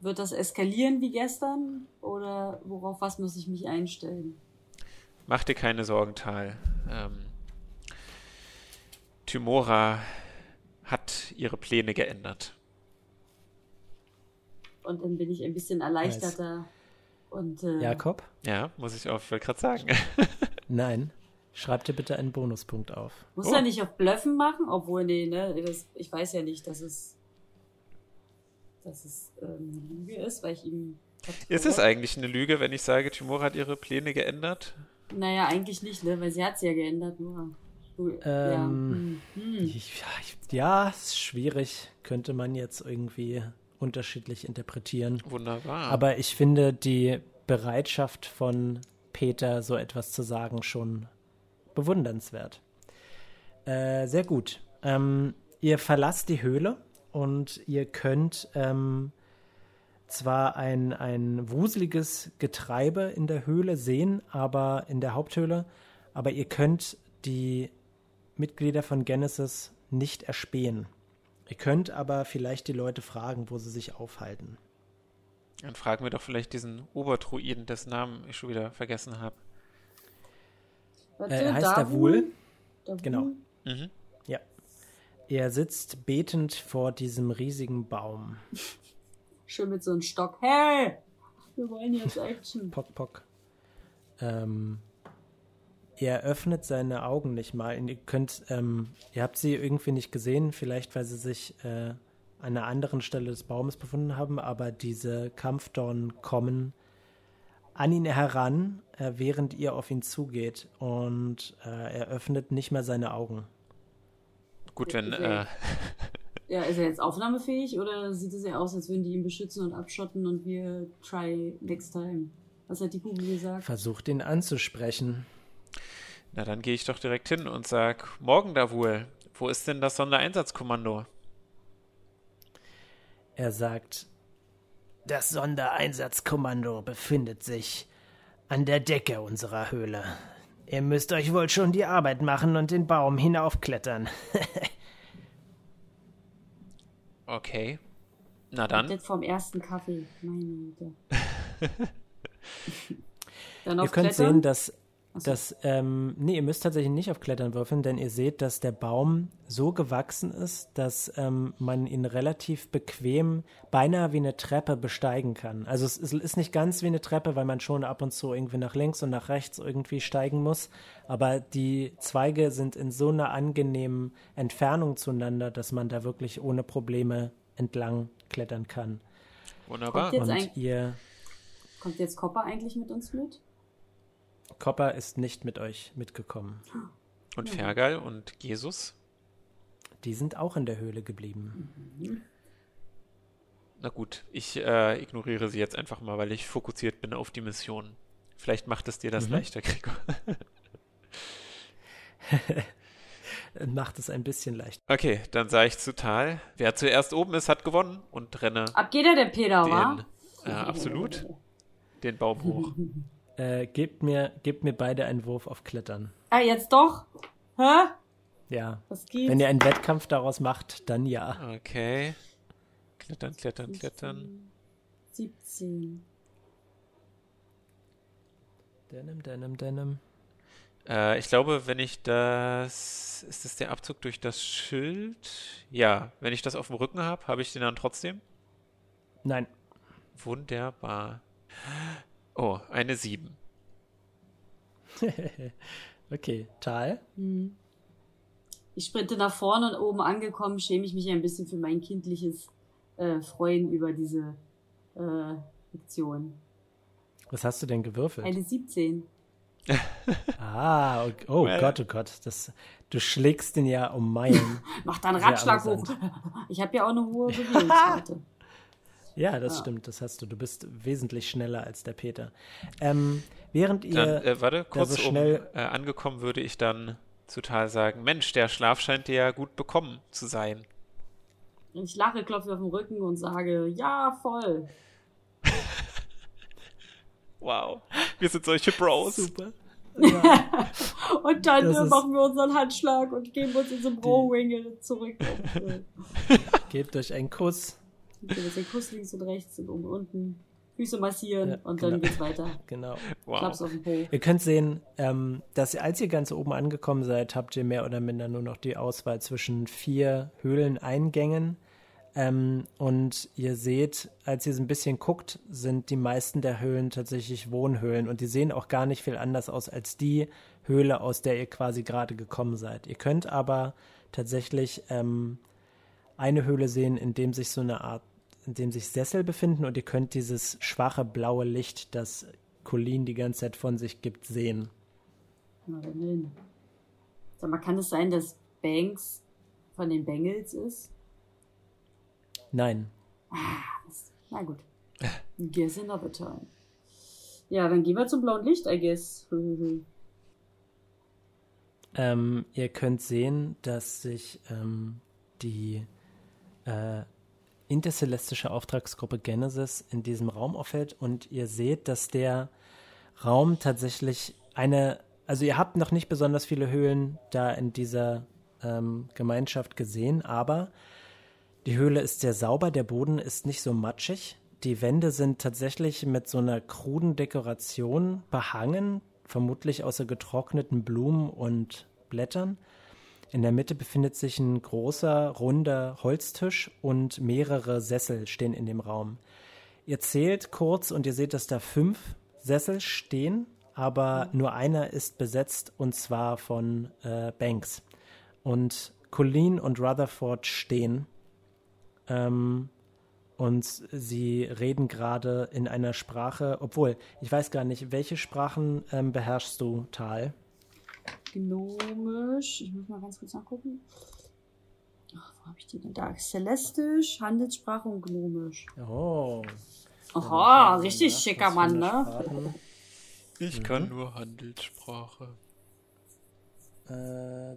wird das eskalieren wie gestern oder worauf was muss ich mich einstellen? Mach dir keine Sorgen, Tal. Ähm, Tymora hat ihre Pläne geändert. Und dann bin ich ein bisschen erleichterter. Nice. Und, äh, Jakob? Ja, muss ich auch gerade sagen. Nein. Schreib dir bitte einen Bonuspunkt auf. Muss oh. er nicht auf Blöffen machen? Obwohl, nee, ne, das, ich weiß ja nicht, dass es dass es ähm, eine Lüge ist, weil ich ihm. Ist es eigentlich eine Lüge, wenn ich sage, Timora hat ihre Pläne geändert? Naja, eigentlich nicht, ne? Weil sie hat sie ja geändert, nur. Ähm, ja. Hm. Hm. ja, ist schwierig. Könnte man jetzt irgendwie unterschiedlich interpretieren. Wunderbar. Aber ich finde die Bereitschaft von Peter, so etwas zu sagen, schon bewundernswert. Äh, sehr gut. Ähm, ihr verlasst die Höhle und ihr könnt ähm, zwar ein, ein wuseliges Getreibe in der Höhle sehen, aber in der Haupthöhle, aber ihr könnt die Mitglieder von Genesis nicht erspähen. Ihr könnt aber vielleicht die Leute fragen, wo sie sich aufhalten. Dann fragen wir doch vielleicht diesen Obertruiden, dessen Namen ich schon wieder vergessen habe. Er heißt Davul. Genau. Mhm. Er sitzt betend vor diesem riesigen Baum. Schön mit so einem Stock. Hey! Wir wollen jetzt Action. Pock, pock. Ähm, er öffnet seine Augen nicht mal. Ihr könnt, ähm, ihr habt sie irgendwie nicht gesehen, vielleicht weil sie sich äh, an einer anderen Stelle des Baumes befunden haben, aber diese Kampfdornen kommen an ihn heran, äh, während ihr auf ihn zugeht und äh, er öffnet nicht mehr seine Augen. Gut, wenn. Äh, ja, ist er jetzt aufnahmefähig oder sieht es ja aus, als würden die ihn beschützen und abschotten und wir try next time? Was hat die Kugel gesagt? Versucht ihn anzusprechen. Na, dann gehe ich doch direkt hin und sag, morgen da wohl. Wo ist denn das Sondereinsatzkommando? Er sagt, das Sondereinsatzkommando befindet sich an der Decke unserer Höhle. Ihr müsst euch wohl schon die Arbeit machen und den Baum hinaufklettern. okay. Na dann. Jetzt vom ersten Kaffee. Meine Güte. Dann auf Ihr könnt Klettern? sehen, dass das, ähm, nee, ihr müsst tatsächlich nicht auf Klettern würfeln, denn ihr seht, dass der Baum so gewachsen ist, dass ähm, man ihn relativ bequem, beinahe wie eine Treppe besteigen kann. Also es, es ist nicht ganz wie eine Treppe, weil man schon ab und zu irgendwie nach links und nach rechts irgendwie steigen muss. Aber die Zweige sind in so einer angenehmen Entfernung zueinander, dass man da wirklich ohne Probleme entlang klettern kann. Wunderbar. Kommt jetzt, und ihr, kommt jetzt Copper eigentlich mit uns mit? Copper ist nicht mit euch mitgekommen. Und Fergal und Jesus? Die sind auch in der Höhle geblieben. Mhm. Na gut, ich äh, ignoriere sie jetzt einfach mal, weil ich fokussiert bin auf die Mission. Vielleicht macht es dir das mhm. leichter, Gregor. macht es ein bisschen leichter. Okay, dann sage ich zu Tal. Wer zuerst oben ist, hat gewonnen und renne. Ab geht er, der Peter, den, wa? Äh, absolut. Den Baum hoch. Äh, gebt, mir, gebt mir beide einen Wurf auf Klettern. Ah, jetzt doch? Hä? Ja. Was geht? Wenn ihr einen Wettkampf daraus macht, dann ja. Okay. Klettern, klettern, klettern. 17. Denim, denim, denim. Äh, ich glaube, wenn ich das. Ist das der Abzug durch das Schild? Ja. Wenn ich das auf dem Rücken habe, habe ich den dann trotzdem? Nein. Wunderbar. Oh, eine 7. okay, Tal? Hm. Ich sprinte nach vorne und oben angekommen schäme ich mich ein bisschen für mein kindliches äh, Freuen über diese äh, Lektion. Was hast du denn gewürfelt? Eine 17. ah, okay. oh well. Gott, oh Gott. Das, du schlägst den ja um Meilen. Mach da einen Ratschlag hoch. Ich habe ja auch eine hohe Bewegungsrate. Ja, das ah. stimmt, das hast du. Du bist wesentlich schneller als der Peter. Ähm, während ihr. Dann, äh, warte, kurz so schnell um, äh, angekommen würde ich dann total sagen: Mensch, der Schlaf scheint dir ja gut bekommen zu sein. Ich lache, klopfe auf den Rücken und sage: Ja, voll. wow, wir sind solche Bros. Super. Ja. und dann äh, machen wir unseren Handschlag und geben uns unsere Bro-Ringe zurück. Gebt euch einen Kuss. Ein bisschen Kuss links und rechts und oben unten. Füße massieren ja, und genau. dann geht's weiter. Genau. Wow. Klaps auf den Po. Ihr könnt sehen, ähm, dass als ihr ganz oben angekommen seid, habt ihr mehr oder minder nur noch die Auswahl zwischen vier Höhleneingängen. Ähm, und ihr seht, als ihr so ein bisschen guckt, sind die meisten der Höhlen tatsächlich Wohnhöhlen und die sehen auch gar nicht viel anders aus als die Höhle, aus der ihr quasi gerade gekommen seid. Ihr könnt aber tatsächlich ähm, eine Höhle sehen, in dem sich so eine Art, in dem sich Sessel befinden und ihr könnt dieses schwache blaue Licht, das Colleen die ganze Zeit von sich gibt, sehen. Dann Sag mal, kann es sein, dass Banks von den Bengals ist? Nein. Ah, na gut. Guess another time. Ja, dann gehen wir zum blauen Licht, I guess. ähm, ihr könnt sehen, dass sich ähm, die äh, intercelestische Auftragsgruppe Genesis in diesem Raum auffällt und ihr seht, dass der Raum tatsächlich eine, also ihr habt noch nicht besonders viele Höhlen da in dieser ähm, Gemeinschaft gesehen, aber die Höhle ist sehr sauber, der Boden ist nicht so matschig. Die Wände sind tatsächlich mit so einer kruden Dekoration behangen, vermutlich außer getrockneten Blumen und Blättern. In der Mitte befindet sich ein großer, runder Holztisch und mehrere Sessel stehen in dem Raum. Ihr zählt kurz und ihr seht, dass da fünf Sessel stehen, aber nur einer ist besetzt und zwar von äh, Banks. Und Colleen und Rutherford stehen. Ähm, und sie reden gerade in einer Sprache, obwohl, ich weiß gar nicht, welche Sprachen ähm, beherrschst du, Tal? Gnomisch, ich muss mal ganz kurz nachgucken. Ach, wo habe ich die denn da? Celestisch, Handelssprache und Gnomisch. Oh. Aha, richtig schicker Mann, ne? Ich kann mhm. nur Handelssprache. Äh,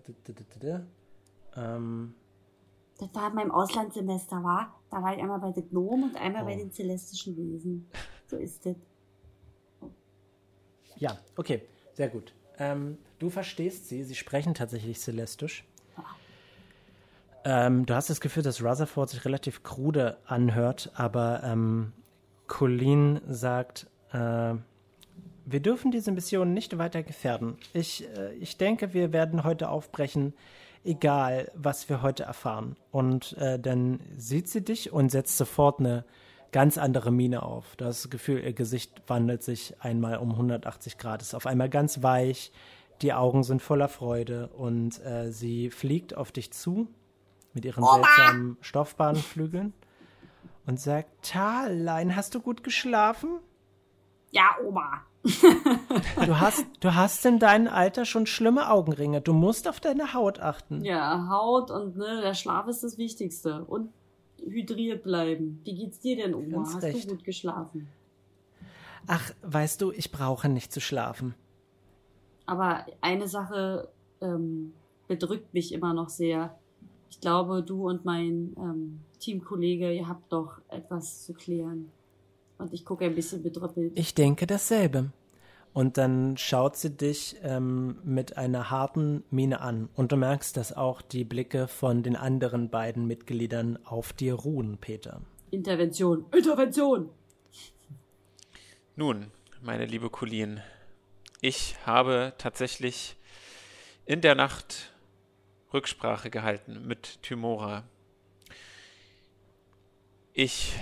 ähm, das war in meinem Auslandssemester, war. Da war ich einmal bei den Gnomen und einmal oh. bei den celestischen Wesen. So ist das. Ja, okay, sehr gut. Ähm, du verstehst sie, sie sprechen tatsächlich celestisch. Ähm, du hast das Gefühl, dass Rutherford sich relativ krude anhört, aber ähm, Colleen sagt, äh, wir dürfen diese Mission nicht weiter gefährden. Ich, äh, ich denke, wir werden heute aufbrechen, egal was wir heute erfahren. Und äh, dann sieht sie dich und setzt sofort eine ganz andere Miene auf. Du hast das Gefühl, ihr Gesicht wandelt sich einmal um 180 Grad, ist auf einmal ganz weich, die Augen sind voller Freude und äh, sie fliegt auf dich zu mit ihren Oma. seltsamen Stoffbahnflügeln und sagt, Tallein, hast du gut geschlafen? Ja, Oma. du, hast, du hast in deinem Alter schon schlimme Augenringe. Du musst auf deine Haut achten. Ja, Haut und ne, der Schlaf ist das Wichtigste. Und hydriert bleiben. Wie geht's dir denn, Oma? Ganz hast recht. du gut geschlafen? Ach, weißt du, ich brauche nicht zu schlafen. Aber eine Sache ähm, bedrückt mich immer noch sehr. Ich glaube, du und mein ähm, Teamkollege, ihr habt doch etwas zu klären. Und ich gucke ein bisschen bedröppelt. Ich denke dasselbe. Und dann schaut sie dich ähm, mit einer harten Miene an. Und du merkst, dass auch die Blicke von den anderen beiden Mitgliedern auf dir ruhen, Peter. Intervention. Intervention! Nun, meine liebe Colleen, ich habe tatsächlich in der Nacht Rücksprache gehalten mit Tymora. Ich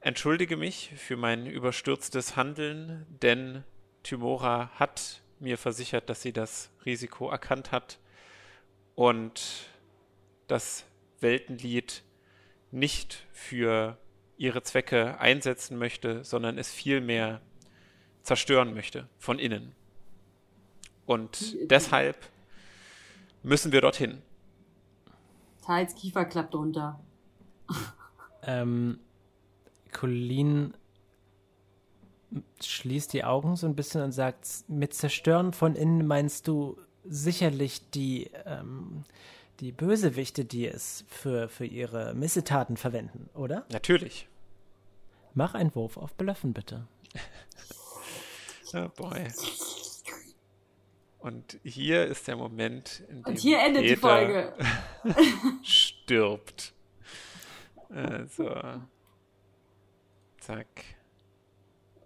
entschuldige mich für mein überstürztes Handeln, denn Tymora hat mir versichert, dass sie das Risiko erkannt hat und das Weltenlied nicht für ihre Zwecke einsetzen möchte, sondern es vielmehr zerstören möchte von innen. Und deshalb müssen wir dorthin. Teils Kiefer klappt runter. ähm, Colleen schließt die Augen so ein bisschen und sagt, mit Zerstören von innen meinst du sicherlich die, ähm, die Bösewichte, die es für, für ihre Missetaten verwenden, oder? Natürlich. Mach einen Wurf auf Blöffen, bitte. oh boy. Und hier ist der Moment, in dem Und hier endet Peter die Folge. stirbt. Also. Zack.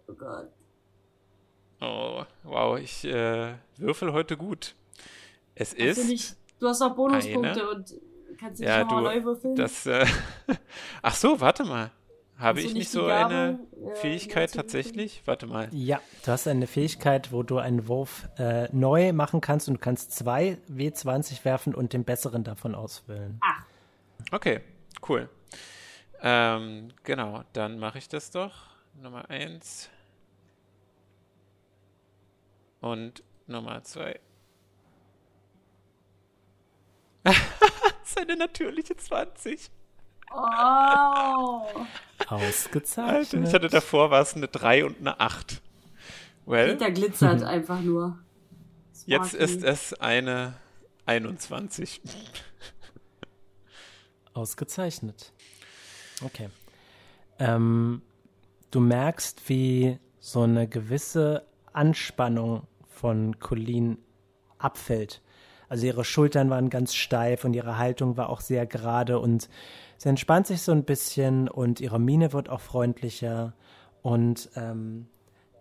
Oh Gott. Oh, wow, ich äh, würfel heute gut. Es hast ist. Du, nicht, du hast auch Bonuspunkte eine, und kannst dich ja, nochmal neu würfeln. Das, äh, ach so, warte mal. Habe ich nicht so Gabe, eine äh, Fähigkeit tatsächlich? Warte mal. Ja, du hast eine Fähigkeit, wo du einen Wurf äh, neu machen kannst und du kannst zwei W20 werfen und den besseren davon auswählen. Ach. Okay, cool. Ähm, genau, dann mache ich das doch. Nummer 1. Und Nummer 2. Seine natürliche 20. Oh. Ausgezeichnet. Alter, ich hatte davor war es eine 3 und eine 8. Well. Peter glitzert einfach nur. Sparky. Jetzt ist es eine 21. Ausgezeichnet. Okay. Ähm, du merkst, wie so eine gewisse Anspannung von Colleen abfällt. Also ihre Schultern waren ganz steif und ihre Haltung war auch sehr gerade und sie entspannt sich so ein bisschen und ihre Miene wird auch freundlicher und ähm,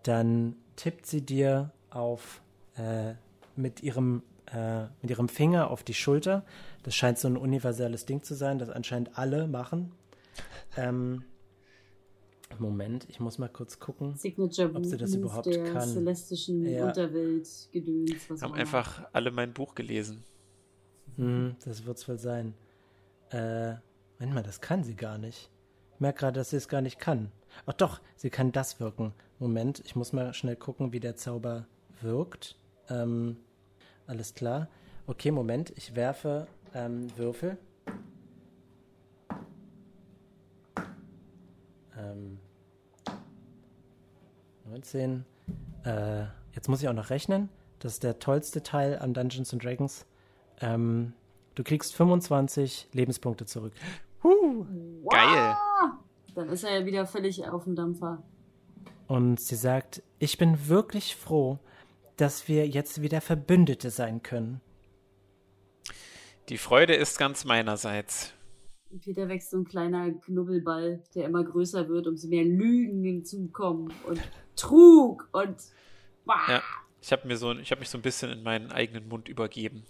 dann tippt sie dir auf äh, mit ihrem äh, mit ihrem Finger auf die Schulter. Das scheint so ein universelles Ding zu sein, das anscheinend alle machen. Ähm, Moment, ich muss mal kurz gucken, Signature ob sie das überhaupt der kann. celestischen ja. Unterwelt gedöns. Was Haben einfach alle mein Buch gelesen. Hm, das wird's wohl sein. Äh, Moment mal, das kann sie gar nicht. Ich merke gerade, dass sie es gar nicht kann. Ach doch, sie kann das wirken. Moment, ich muss mal schnell gucken, wie der Zauber wirkt. Ähm, alles klar. Okay, Moment, ich werfe ähm, Würfel. Ähm, 19. Äh, jetzt muss ich auch noch rechnen. Das ist der tollste Teil an Dungeons and Dragons. Ähm, du kriegst 25 Lebenspunkte zurück. Huh, wow. Geil. Dann ist er ja wieder völlig auf dem Dampfer. Und sie sagt, ich bin wirklich froh, dass wir jetzt wieder Verbündete sein können. Die Freude ist ganz meinerseits. Peter wächst so ein kleiner Knubbelball, der immer größer wird, umso mehr Lügen hinzukommen und Trug und. Bah. Ja, ich habe so, hab mich so ein bisschen in meinen eigenen Mund übergeben.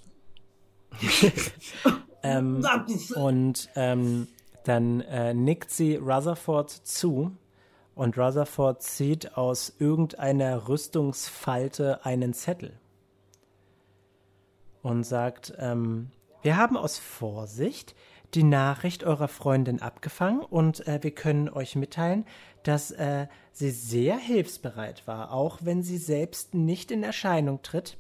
ähm, und ähm, dann äh, nickt sie Rutherford zu und Rutherford zieht aus irgendeiner Rüstungsfalte einen Zettel und sagt, ähm, wir haben aus Vorsicht die Nachricht eurer Freundin abgefangen und äh, wir können euch mitteilen, dass äh, sie sehr hilfsbereit war, auch wenn sie selbst nicht in Erscheinung tritt.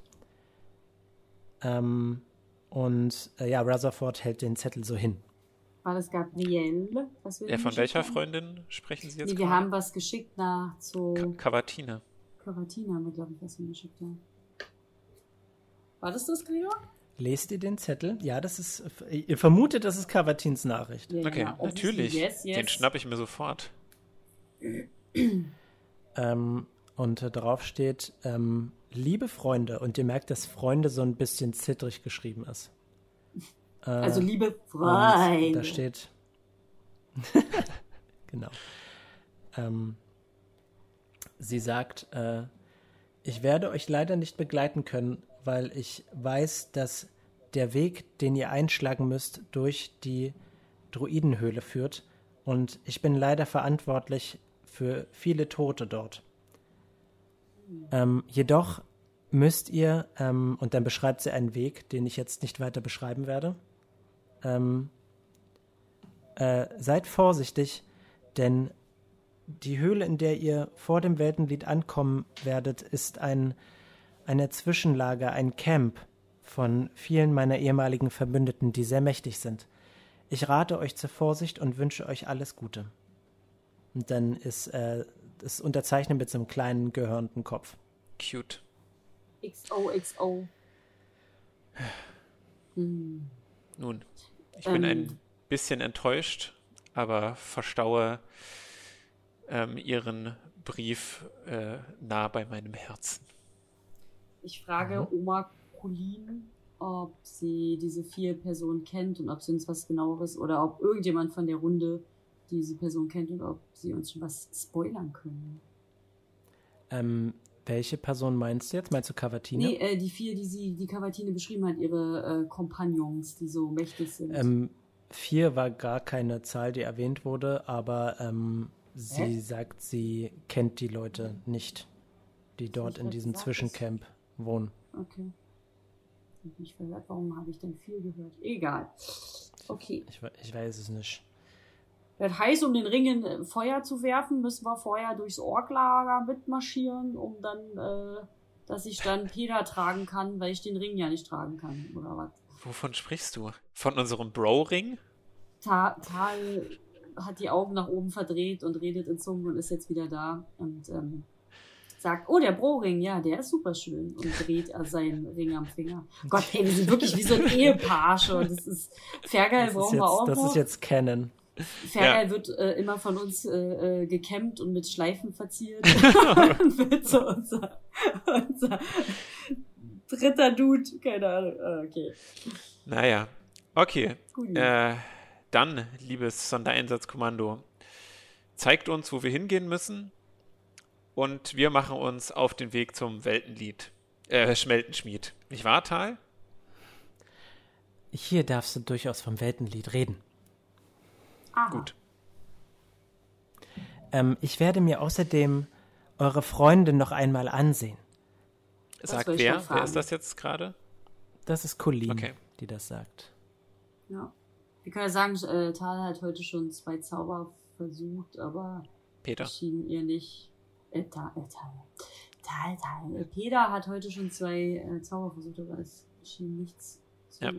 Ähm, und äh, ja, Rutherford hält den Zettel so hin. War das Gabrielle? Was wir ja, von welcher haben? Freundin sprechen Sie jetzt? Nee, wir haben was geschickt nach zu. Cavatina. Cavatina haben wir, glaube ich, was hingeschickt, ja. War das das, Gregor? Lest ihr den Zettel? Ja, das ist. Ihr vermutet, das ist Cavatins Nachricht. Ja, okay, ja, natürlich. Yes, yes. Den schnapp ich mir sofort. ähm, und äh, drauf steht, ähm, liebe Freunde, und ihr merkt, dass Freunde so ein bisschen zittrig geschrieben ist. Äh, also liebe Freunde. Da steht. genau. Ähm, sie sagt, äh, ich werde euch leider nicht begleiten können, weil ich weiß, dass der Weg, den ihr einschlagen müsst, durch die Druidenhöhle führt und ich bin leider verantwortlich für viele Tote dort. Ähm, jedoch müsst ihr, ähm, und dann beschreibt sie einen Weg, den ich jetzt nicht weiter beschreiben werde, ähm, äh, seid vorsichtig, denn die Höhle, in der ihr vor dem Weltenlied ankommen werdet, ist ein eine Zwischenlager, ein Camp von vielen meiner ehemaligen Verbündeten, die sehr mächtig sind. Ich rate euch zur Vorsicht und wünsche euch alles Gute. Und dann ist äh, das unterzeichnet mit so einem kleinen gehörnten Kopf. Cute. XOXO. Hm. Nun, ich ähm. bin ein bisschen enttäuscht, aber verstaue ähm, Ihren Brief äh, nah bei meinem Herzen. Ich frage mhm. Oma Colin, ob sie diese vier Personen kennt und ob sie uns was genaueres oder ob irgendjemand von der Runde diese Person kennt und ob sie uns schon was spoilern können. Ähm, welche Person meinst du jetzt? Meinst du Cavatine? Nee, äh, die vier, die sie, die Cavatine beschrieben hat, ihre äh, Kompagnons, die so mächtig sind. Ähm, vier war gar keine Zahl, die erwähnt wurde, aber ähm, sie Hä? sagt, sie kennt die Leute nicht, die dort in diesem Zwischencamp wohnen. Okay. Ich verhört, warum habe ich denn viel gehört? Egal. Okay. Ich, ich weiß es nicht. Das heißt, um den Ring in äh, Feuer zu werfen, müssen wir vorher durchs Orklager mitmarschieren, um dann, äh, dass ich dann Peter tragen kann, weil ich den Ring ja nicht tragen kann, oder was? Wovon sprichst du? Von unserem Bro-Ring? Ta Tal hat die Augen nach oben verdreht und redet in Zungen und ist jetzt wieder da. Und ähm, sagt, oh, der Bro-Ring, ja, der ist super schön und dreht er seinen Ring am Finger. Gott, ey, wir sind wirklich wie so ein Ehepaar schon. Das ist, Fergal brauchen wir auch Das noch. ist jetzt Canon. Fergal ja. wird äh, immer von uns äh, äh gekämmt und mit Schleifen verziert. und wird so unser, unser dritter Dude, keine Ahnung. Ah, okay. Naja, okay. Äh, dann, liebes Sondereinsatzkommando, zeigt uns, wo wir hingehen müssen und wir machen uns auf den Weg zum Weltenlied, äh, Schmeltenschmied. Nicht wahr, Tal? Hier darfst du durchaus vom Weltenlied reden. Aha. Gut. Ähm, ich werde mir außerdem eure Freunde noch einmal ansehen. Sagt wer? Wer ist das jetzt gerade? Das ist Colleen, okay. die das sagt. Ja. Wir können ja sagen, äh, Tal hat heute schon zwei Zauber versucht, aber Peter. schien ihr nicht. Äh, Tal, äh, Tal. Tal, Tal. Äh, Peter hat heute schon zwei äh, Zauber versucht, aber es schien nichts zu. Ja.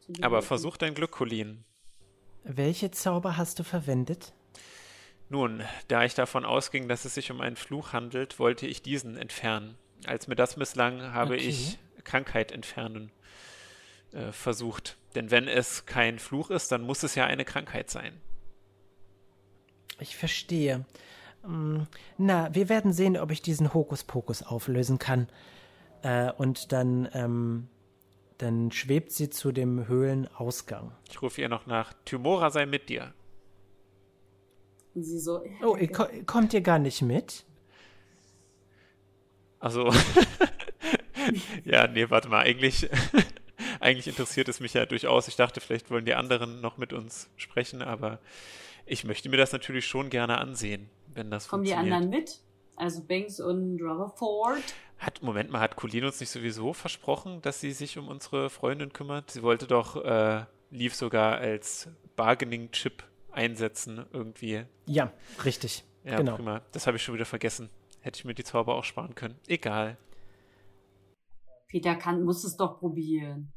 zu Aber versuch dein Glück, Colin. Welche Zauber hast du verwendet? Nun, da ich davon ausging, dass es sich um einen Fluch handelt, wollte ich diesen entfernen. Als mir das misslang, habe Okay. ich Krankheit entfernen äh, versucht. Denn wenn es kein Fluch ist, dann muss es ja eine Krankheit sein. Ich verstehe. Mm, Na, wir werden sehen, ob ich diesen Hokuspokus auflösen kann. Äh, und dann, ähm, dann schwebt sie zu dem Höhlenausgang. Ich rufe ihr noch nach, Tymora sei mit dir. Und sie so. Oh, ihr ko kommt ihr gar nicht mit? Also, ja, nee, warte mal, eigentlich, eigentlich interessiert es mich ja durchaus. Ich dachte, vielleicht wollen die anderen noch mit uns sprechen, aber ich möchte mir das natürlich schon gerne ansehen, wenn das Kommen die funktioniert. anderen mit? Also Banks und Rutherford. Hat, Moment mal, hat Colin uns nicht sowieso versprochen, dass sie sich um unsere Freundin kümmert? Sie wollte doch äh, Leaf sogar als Bargaining-Chip einsetzen, irgendwie. Ja, richtig. Ja, genau. prima. Das habe ich schon wieder vergessen. Hätte ich mir die Zauber auch sparen können. Egal. Peter kann, muss es doch probieren.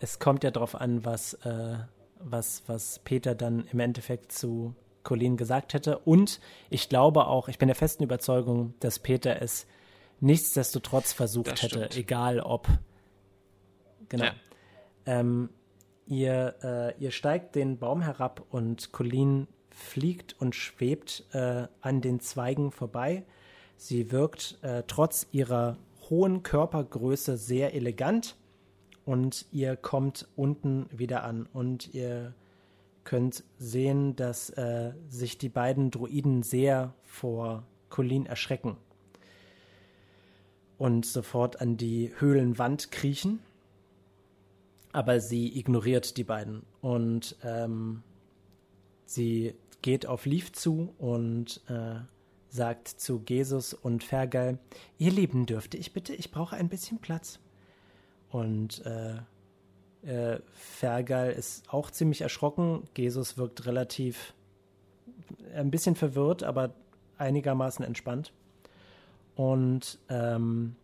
Es kommt ja darauf an, was, äh, was, was Peter dann im Endeffekt zu Colleen gesagt hätte. Und ich glaube auch, ich bin der festen Überzeugung, dass Peter es nichtsdestotrotz versucht hätte, egal ob. Genau. Ja. Ähm, ihr, äh, ihr steigt den Baum herab und Colleen fliegt und schwebt äh, an den Zweigen vorbei. Sie wirkt äh, trotz ihrer hohen Körpergröße sehr elegant und ihr kommt unten wieder an und ihr könnt sehen, dass äh, sich die beiden Druiden sehr vor Colleen erschrecken und sofort an die Höhlenwand kriechen. Aber sie ignoriert die beiden und ähm, sie geht auf Leaf zu und äh, sagt zu Jesus und Fergal, ihr Lieben, dürfte ich bitte, ich brauche ein bisschen Platz. Und äh, äh, Fergal ist auch ziemlich erschrocken. Jesus wirkt relativ ein bisschen verwirrt, aber einigermaßen entspannt. Und ähm,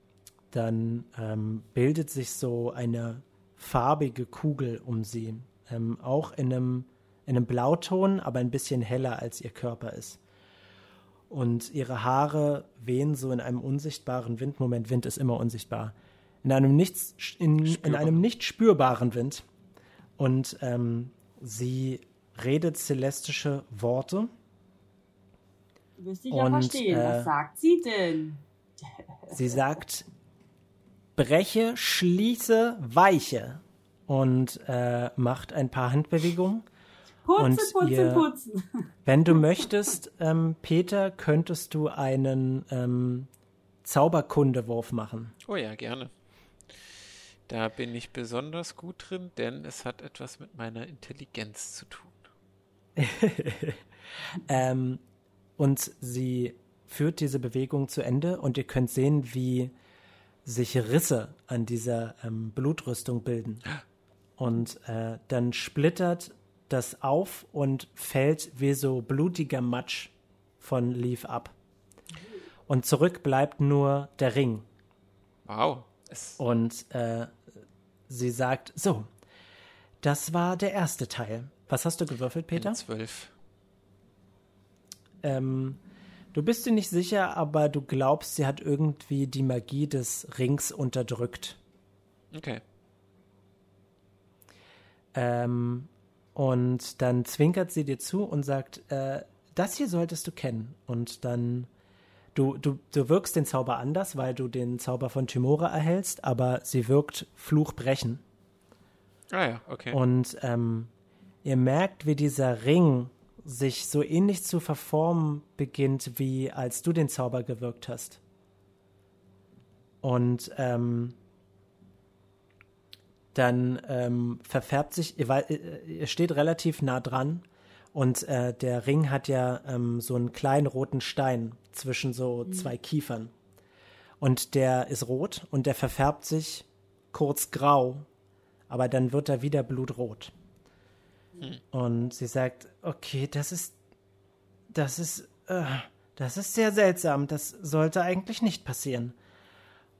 dann ähm, bildet sich so eine farbige Kugel um sie. Ähm, auch in einem, in einem Blauton, aber ein bisschen heller als ihr Körper ist. Und ihre Haare wehen so in einem unsichtbaren Wind. Moment, Wind ist immer unsichtbar. In einem, nichts, in, in einem nicht spürbaren Wind. Und ähm, sie redet celestische Worte. Du wirst dich ja Und, verstehen. äh, Was sagt sie denn? Sie sagt, breche, schließe, weiche. Und äh, macht ein paar Handbewegungen. Putzen, Und putzen, ihr- putzen. Wenn du möchtest, ähm, Peter, könntest du einen ähm, Zauberkundewurf machen. Oh ja, gerne. Da bin ich besonders gut drin, denn es hat etwas mit meiner Intelligenz zu tun. Ähm, und sie führt diese Bewegung zu Ende und ihr könnt sehen, wie sich Risse an dieser ähm, Blutrüstung bilden. Und äh, dann splittert das auf und fällt wie so blutiger Matsch von Leaf ab. Und zurück bleibt nur der Ring. Wow. Und äh, sie sagt, so, das war der erste Teil. Was hast du gewürfelt, Peter? eine Zwölf. Ähm, du bist dir nicht sicher, aber du glaubst, sie hat irgendwie die Magie des Rings unterdrückt. Okay. Ähm, und dann zwinkert sie dir zu und sagt, äh, das hier solltest du kennen. Und dann, du, du, du wirkst den Zauber anders, weil du den Zauber von Timora erhältst, aber sie wirkt Fluchbrechen. Ah ja, okay. Und ähm, ihr merkt, wie dieser Ring sich so ähnlich zu verformen beginnt, wie als du den Zauber gewirkt hast. Und ähm, dann ähm, verfärbt sich, ihr, ihr steht relativ nah dran und äh, der Ring hat ja ähm, so einen kleinen roten Stein zwischen so zwei Kiefern. Und der ist rot und der verfärbt sich kurz grau, aber dann wird er wieder blutrot. Hm. Und sie sagt, okay, das ist, das ist, äh, das ist sehr seltsam. Das sollte eigentlich nicht passieren.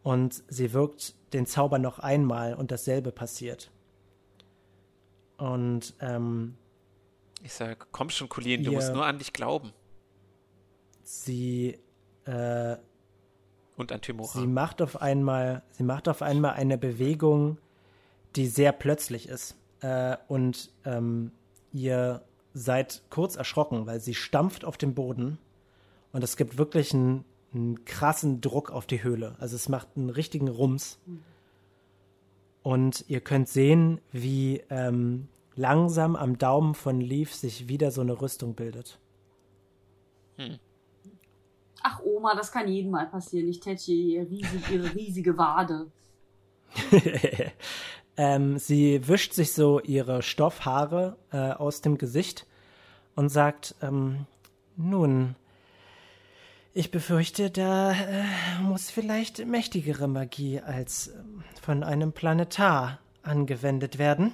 Und sie wirkt den Zauber noch einmal und dasselbe passiert. Und ähm, ich sage, komm schon, Colin, du musst nur an dich glauben. Sie äh, und an Timora. Sie macht auf einmal, sie macht auf einmal eine Bewegung, die sehr plötzlich ist. Äh, und ähm, ihr seid kurz erschrocken, weil sie stampft auf den Boden und es gibt wirklich einen, einen krassen Druck auf die Höhle. Also es macht einen richtigen Rums. Und ihr könnt sehen, wie ähm, langsam am Daumen von Leaf sich wieder so eine Rüstung bildet. Hm. Ach Oma, das kann jedem mal passieren. Ich tätsche ihr riesig, ihre riesige Wade. ähm, sie wischt sich so ihre Stoffhaare äh, aus dem Gesicht und sagt, ähm, nun, ich befürchte, da äh, muss vielleicht mächtigere Magie als äh, von einem Planetar angewendet werden.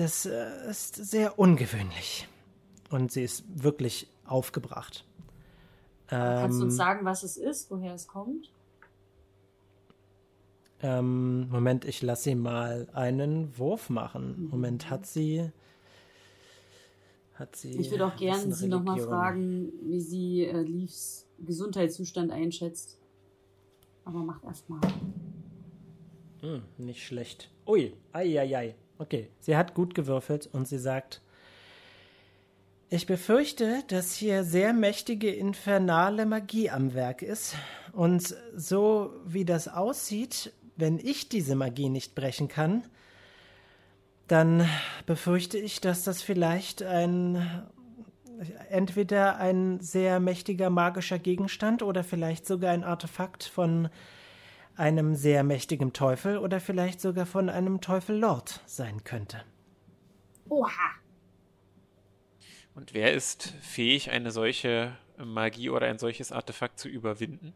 Das äh, ist sehr ungewöhnlich. Und sie ist wirklich aufgebracht. Kannst du uns ähm, sagen, was es ist, woher es kommt? Ähm, Moment, ich lasse sie mal einen Wurf machen. Mhm. Moment, hat sie hat sie. Ich würde auch gerne Sie nochmal fragen, wie sie äh, Leafs Gesundheitszustand einschätzt. Aber macht erstmal. Hm, nicht schlecht. Ui, ei, Okay, sie hat gut gewürfelt und sie sagt, ich befürchte, dass hier sehr mächtige infernale Magie am Werk ist. Und so wie das aussieht, wenn ich diese Magie nicht brechen kann, dann befürchte ich, dass das vielleicht ein entweder ein sehr mächtiger magischer Gegenstand oder vielleicht sogar ein Artefakt von einem sehr mächtigen Teufel oder vielleicht sogar von einem Teufellord sein könnte. Oha. Und wer ist fähig, eine solche Magie oder ein solches Artefakt zu überwinden?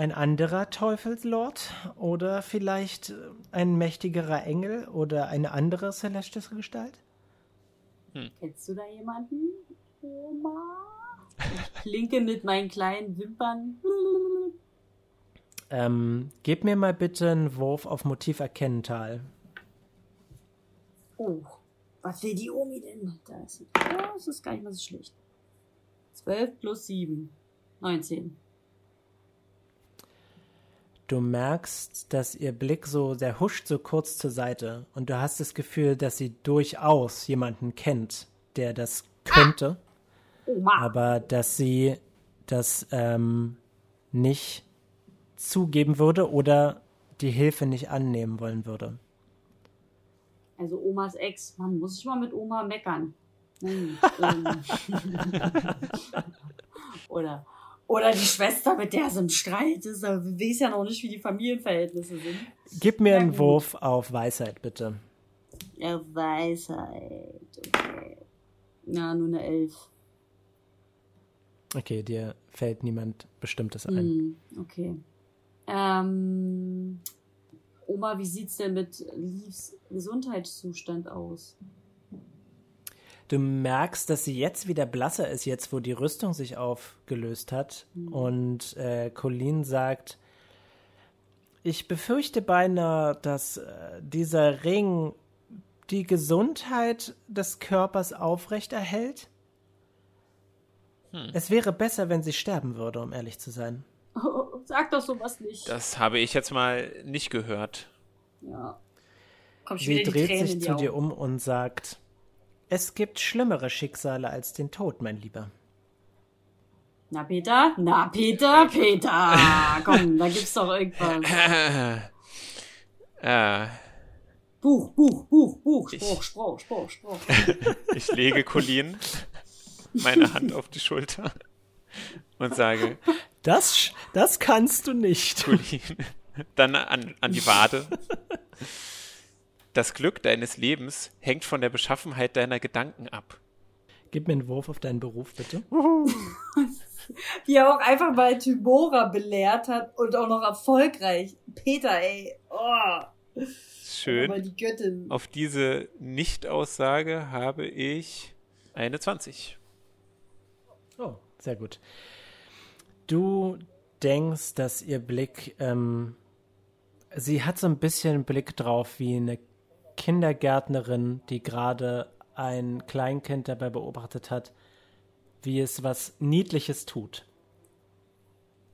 ein anderer Teufelslord oder vielleicht ein mächtigerer Engel oder eine andere celestische Gestalt? Hm. Kennst du da jemanden, Oma? Ich klinke mit meinen kleinen Wimpern. Ähm, gib mir mal bitte einen Wurf auf Motiv erkennen, Tal. Oh, was will die Omi denn? Das ist, das ist gar nicht mal so schlecht. 12 plus 7. 19. Du merkst, dass ihr Blick so, der huscht so kurz zur Seite und du hast das Gefühl, dass sie durchaus jemanden kennt, der das könnte, ah. aber dass sie das ähm, nicht zugeben würde oder die Hilfe nicht annehmen wollen würde. Also Omas Ex, man muss sich mal mit Oma meckern. Hm, ähm. oder oder die Schwester, mit der es im Streit ist. Aber wir wissen ja noch nicht, wie die Familienverhältnisse sind. Gib mir ja, einen gut. Wurf auf Weisheit, bitte. Ja, Weisheit. Okay. Na, nur eine Elf. Okay, dir fällt niemand Bestimmtes ein. Hm, okay. Ähm, Oma, wie sieht's denn mit Leaves Gesundheitszustand aus? Du merkst, dass sie jetzt wieder blasser ist, jetzt wo die Rüstung sich aufgelöst hat. Mhm. Und äh, Colleen sagt, ich befürchte beinahe, dass äh, dieser Ring die Gesundheit des Körpers aufrechterhält. Hm. Es wäre besser, wenn sie sterben würde, um ehrlich zu sein. Oh, sag doch sowas nicht. Das habe ich jetzt mal nicht gehört. Ja. Komm, sie dreht sich zu dir um und sagt, es gibt schlimmere Schicksale als den Tod, mein Lieber. Na, Peter? Na, Peter, Peter! Komm, da gibt's doch irgendwas. Äh. Buch, Buch, Buch, Buch, Spruch, Spruch, Spruch, Spruch. ich lege Colin meine Hand auf die Schulter und sage: Das, das kannst du nicht. Dann an, an die Wade. Das Glück deines Lebens hängt von der Beschaffenheit deiner Gedanken ab. Gib mir einen Wurf auf deinen Beruf, bitte. Wie er auch einfach mal Tybora belehrt hat und auch noch erfolgreich. Peter, ey. Oh. Schön. Aber die Göttin. Auf diese Nicht-Aussage habe ich eine 20. Oh, sehr gut. Du denkst, dass ihr Blick, ähm, sie hat so ein bisschen Blick drauf wie eine Kindergärtnerin, die gerade ein Kleinkind dabei beobachtet hat, wie es was Niedliches tut.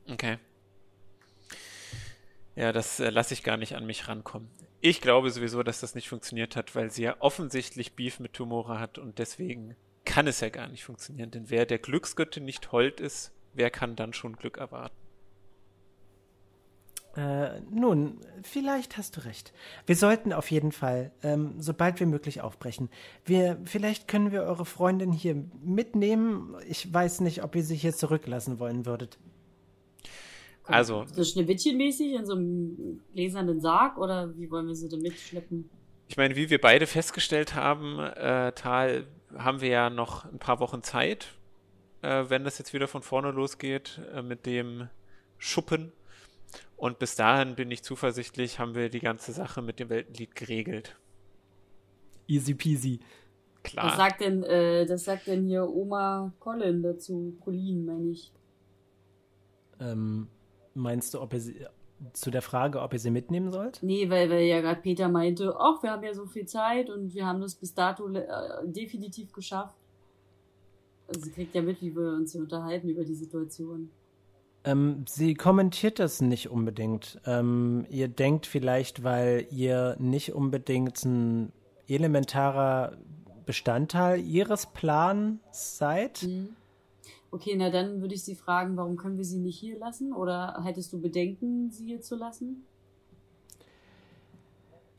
Okay. Ja, das äh, lasse ich gar nicht an mich rankommen. Ich glaube sowieso, dass das nicht funktioniert hat, weil sie ja offensichtlich Beef mit Tumora hat und deswegen kann es ja gar nicht funktionieren. Denn wer der Glücksgöttin nicht hold ist, wer kann dann schon Glück erwarten? Äh, nun, vielleicht hast du recht. Wir sollten auf jeden Fall, ähm, sobald wir möglich, aufbrechen. Wir, vielleicht können wir eure Freundin hier mitnehmen. Ich weiß nicht, ob ihr sie hier zurücklassen wollen würdet. Also. So Schneewittchenmäßig in so einem gläsernen Sarg oder wie wollen wir sie denn mitschleppen? Ich meine, wie wir beide festgestellt haben, äh, Tal, haben wir ja noch ein paar Wochen Zeit, äh, wenn das jetzt wieder von vorne losgeht äh, mit dem Schuppen. Und bis dahin bin ich zuversichtlich, haben wir die ganze Sache mit dem Weltenlied geregelt. Easy peasy. Klar. Was sagt denn, äh, das sagt denn hier Oma Colin dazu? Colin, meine ich. Ähm, meinst du, ob ihr sie, zu der Frage, ob ihr sie mitnehmen sollt? Nee, weil, weil ja gerade Peter meinte, ach, wir haben ja so viel Zeit und wir haben das bis dato äh, definitiv geschafft. Also sie kriegt ja mit, wie wir uns hier unterhalten über die Situation. Ähm, sie kommentiert das nicht unbedingt. Ähm, ihr denkt vielleicht, weil ihr nicht unbedingt ein elementarer Bestandteil ihres Plans seid. Mhm. Okay, na dann würde ich Sie fragen, warum können wir sie nicht hier lassen? Oder hättest du Bedenken, sie hier zu lassen?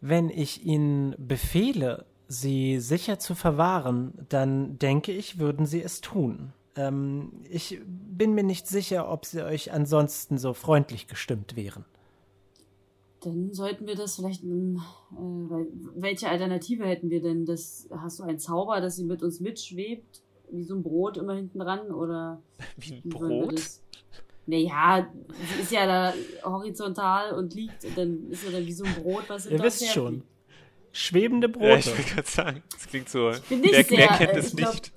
Wenn ich Ihnen befehle, sie sicher zu verwahren, dann denke ich, würden Sie es tun. Ähm, ich bin mir nicht sicher, ob Sie euch ansonsten so freundlich gestimmt wären. Dann sollten wir das vielleicht. Äh, welche Alternative hätten wir denn? Das, hast du einen Zauber, dass sie mit uns mitschwebt? Wie so ein Brot immer hinten dran? Oder. Wie ein Brot? Naja, sie ist ja da horizontal und liegt, und dann ist ja dann wie so ein Brot, was Ihr wisst schon. Liegt. Schwebende Brote. Ja, ich will gerade sagen, das klingt so. Wer, wer, kennt äh, es nicht?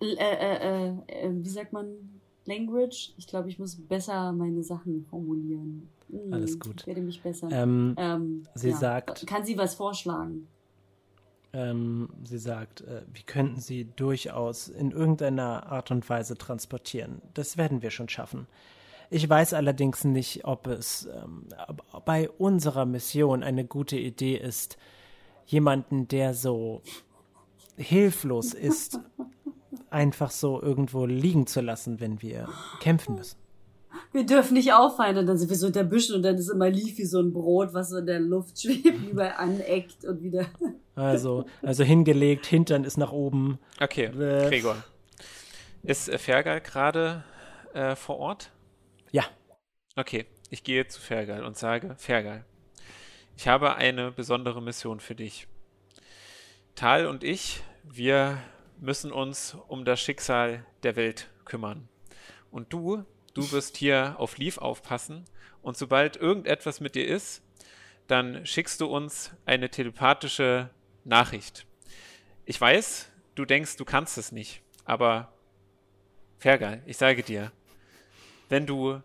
Glaub, äh, äh, äh, wie sagt man Language? Ich glaube, ich muss besser meine Sachen formulieren. Hm, Alles gut. Ich werde mich besser. Ähm, ähm, sie ja. sagt. Kann sie was vorschlagen? Ähm, sie sagt, äh, wir könnten sie durchaus in irgendeiner Art und Weise transportieren. Das werden wir schon schaffen. Ich weiß allerdings nicht, ob es ähm, bei unserer Mission eine gute Idee ist, jemanden, der so hilflos ist, einfach so irgendwo liegen zu lassen, wenn wir kämpfen müssen wir dürfen nicht auffallen und dann sind wir so unter Büschen und dann ist immer lief wie so ein Brot, was so in der Luft schwebt, überall aneckt und wieder. Also, also hingelegt, Hintern ist nach oben. Okay, äh, Gregor. Ist äh, Fergal gerade äh, vor Ort? Ja. Okay, ich gehe zu Fergal und sage, Fergal, ich habe eine besondere Mission für dich. Tal und ich, wir müssen uns um das Schicksal der Welt kümmern. Und du du wirst hier auf Leaf aufpassen und sobald irgendetwas mit dir ist, dann schickst du uns eine telepathische Nachricht. Ich weiß, du denkst, du kannst es nicht, aber Fergal, ich sage dir, wenn du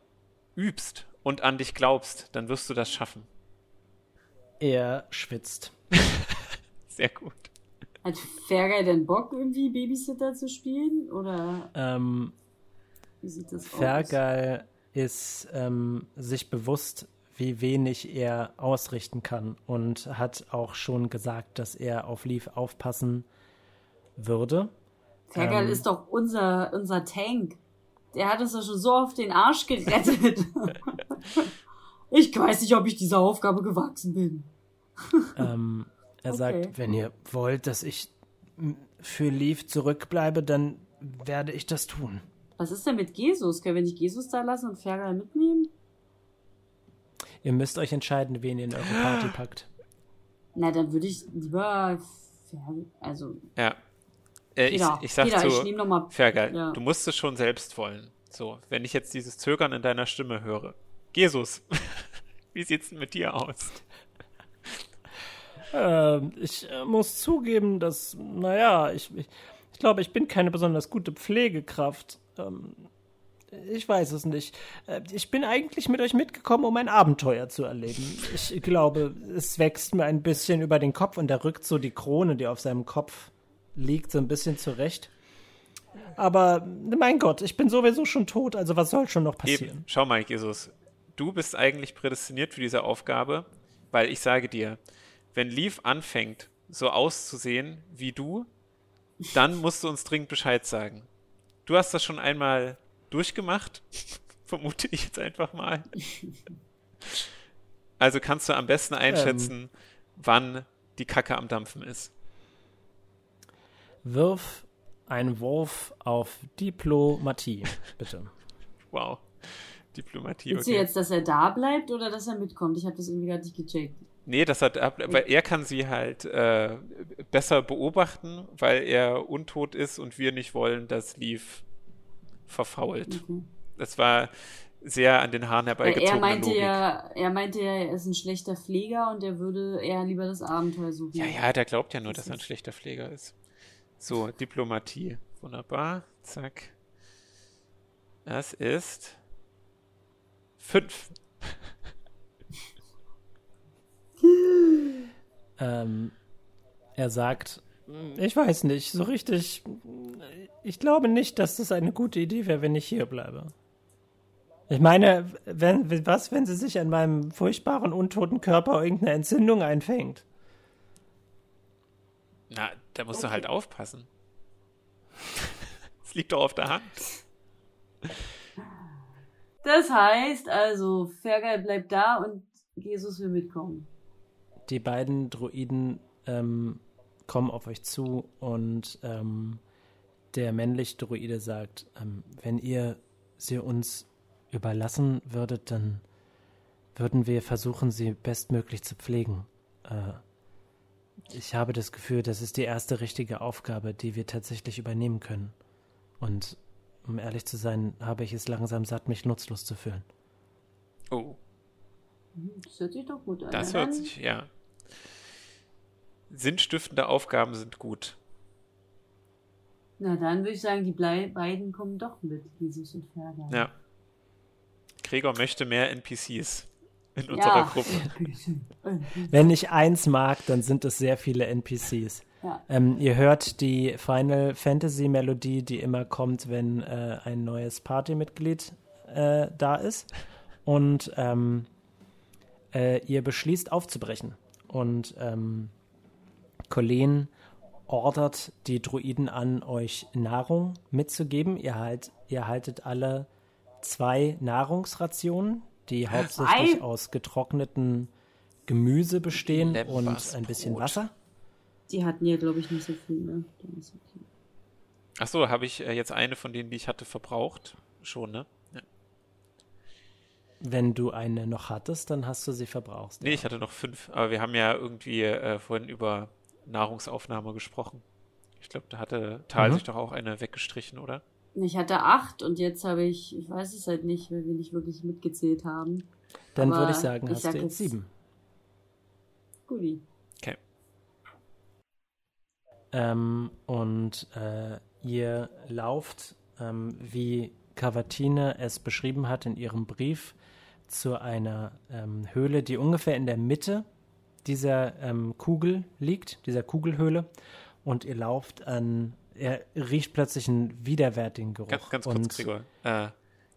übst und an dich glaubst, dann wirst du das schaffen. Er schwitzt. Sehr gut. Hat Fergal denn Bock, irgendwie Babysitter zu spielen? Oder? Ähm, wie sieht das Fergal ist ähm, sich bewusst, wie wenig er ausrichten kann und hat auch schon gesagt, dass er auf Leaf aufpassen würde. Fergal ähm, ist doch unser, unser Tank. Der hat uns doch schon so oft den Arsch gerettet. ich weiß nicht, ob ich dieser Aufgabe gewachsen bin. ähm, er okay. sagt, wenn ihr wollt, dass ich für Leaf zurückbleibe, dann werde ich das tun. Was ist denn mit Jesus? Können wir nicht Jesus da lassen und Fergal mitnehmen? Ihr müsst euch entscheiden, wen ihr in eure Party packt. Na, dann würde ich lieber Fergal, also. Ja. Äh, ich, ich sag Peter, zu ich noch mal, Fergal, ja. du musst es schon selbst wollen. So, wenn ich jetzt dieses Zögern in deiner Stimme höre. Jesus, wie sieht's denn mit dir aus? Äh, ich äh, muss zugeben, dass, naja, ich, ich, ich glaube, ich bin keine besonders gute Pflegekraft. Ähm, ich weiß es nicht. Äh, ich bin eigentlich mit euch mitgekommen, um ein Abenteuer zu erleben. Ich glaube, es wächst mir ein bisschen über den Kopf und er rückt so die Krone, die auf seinem Kopf liegt, so ein bisschen zurecht. Aber mein Gott, ich bin sowieso schon tot, also was soll schon noch passieren? Eben. Schau mal, Jesus, du bist eigentlich prädestiniert für diese Aufgabe, weil ich sage dir, wenn Leaf anfängt, so auszusehen wie du, dann musst du uns dringend Bescheid sagen. Du hast das schon einmal durchgemacht, vermute ich jetzt einfach mal. Also kannst du am besten einschätzen, ähm, wann die Kacke am Dampfen ist. Wirf einen Wurf auf Diplomatie, bitte. wow. Diplomatie. Willst okay. du jetzt, dass er da bleibt oder dass er mitkommt? Ich habe das irgendwie gar nicht gecheckt. Nee, das hat, weil er kann sie halt äh, besser beobachten, weil er untot ist und wir nicht wollen, dass Leaf verfault. Mhm. Das war sehr an den Haaren herbeigezogen. Er meinte Logik. ja, er meinte ja, er ist ein schlechter Pfleger und er würde eher lieber das Abenteuer suchen. Ja, ja, der glaubt ja nur, das dass er ein schlechter Pfleger ist. So, Diplomatie. Wunderbar. Zack. Das ist fünf. ähm, er sagt, ich weiß nicht, so richtig. Ich glaube nicht, dass das eine gute Idee wäre, wenn ich hier bleibe. Ich meine, wenn, was, wenn sie sich an meinem furchtbaren, untoten Körper irgendeine Entzündung einfängt? Na, da musst okay. du halt aufpassen. Es liegt doch auf der Hand. Das heißt also, Fergal bleibt da und Jesus will mitkommen. Die beiden Druiden ähm, kommen auf euch zu und ähm, der männliche Druide sagt, ähm, wenn ihr sie uns überlassen würdet, dann würden wir versuchen, sie bestmöglich zu pflegen. Äh, ich habe das Gefühl, das ist die erste richtige Aufgabe, die wir tatsächlich übernehmen können. Und um ehrlich zu sein, habe ich es langsam satt, mich nutzlos zu fühlen. Oh. Das hört sich doch gut an. Das hört sich, ja sinnstiftende Aufgaben sind gut. Na, dann würde ich sagen, die beiden kommen doch mit, Jesus und Fergal. Ja. Gregor möchte mehr NPCs in ja. unserer Gruppe. Wenn ich eins mag, dann sind es sehr viele NPCs. Ja. Ähm, ihr hört die Final Fantasy Melodie, die immer kommt, wenn äh, ein neues Partymitglied äh, da ist. Und ähm, äh, ihr beschließt aufzubrechen. Und ähm, Colleen ordert die Druiden an, euch Nahrung mitzugeben. Ihr, halt, ihr haltet alle zwei Nahrungsrationen, die hauptsächlich Ei. aus getrockneten Gemüse bestehen und ein bisschen Wasser. Die hatten ja, glaube ich, nicht so viel. Ne? Ach so, habe ich äh, jetzt eine von denen, die ich hatte, verbraucht? Schon, ne? Ja. Wenn du eine noch hattest, dann hast du sie verbraucht. Nee, ja. ich hatte noch fünf. Aber wir haben ja irgendwie äh, vorhin über Nahrungsaufnahme gesprochen. Ich glaube, da hatte Tal mhm. sich doch auch eine weggestrichen, oder? Ich hatte acht und jetzt habe ich, ich weiß es halt nicht, weil wir nicht wirklich mitgezählt haben. Dann würde ich sagen, ich hast sag du jetzt sieben. Guti. Ähm, und äh, ihr lauft, ähm, wie Cavatine es beschrieben hat in ihrem Brief, zu einer ähm, Höhle, die ungefähr in der Mitte dieser ähm, Kugel liegt, dieser Kugelhöhle, und ihr lauft an, er riecht plötzlich einen widerwärtigen Geruch. Ganz, ganz kurz, Gregor. Äh,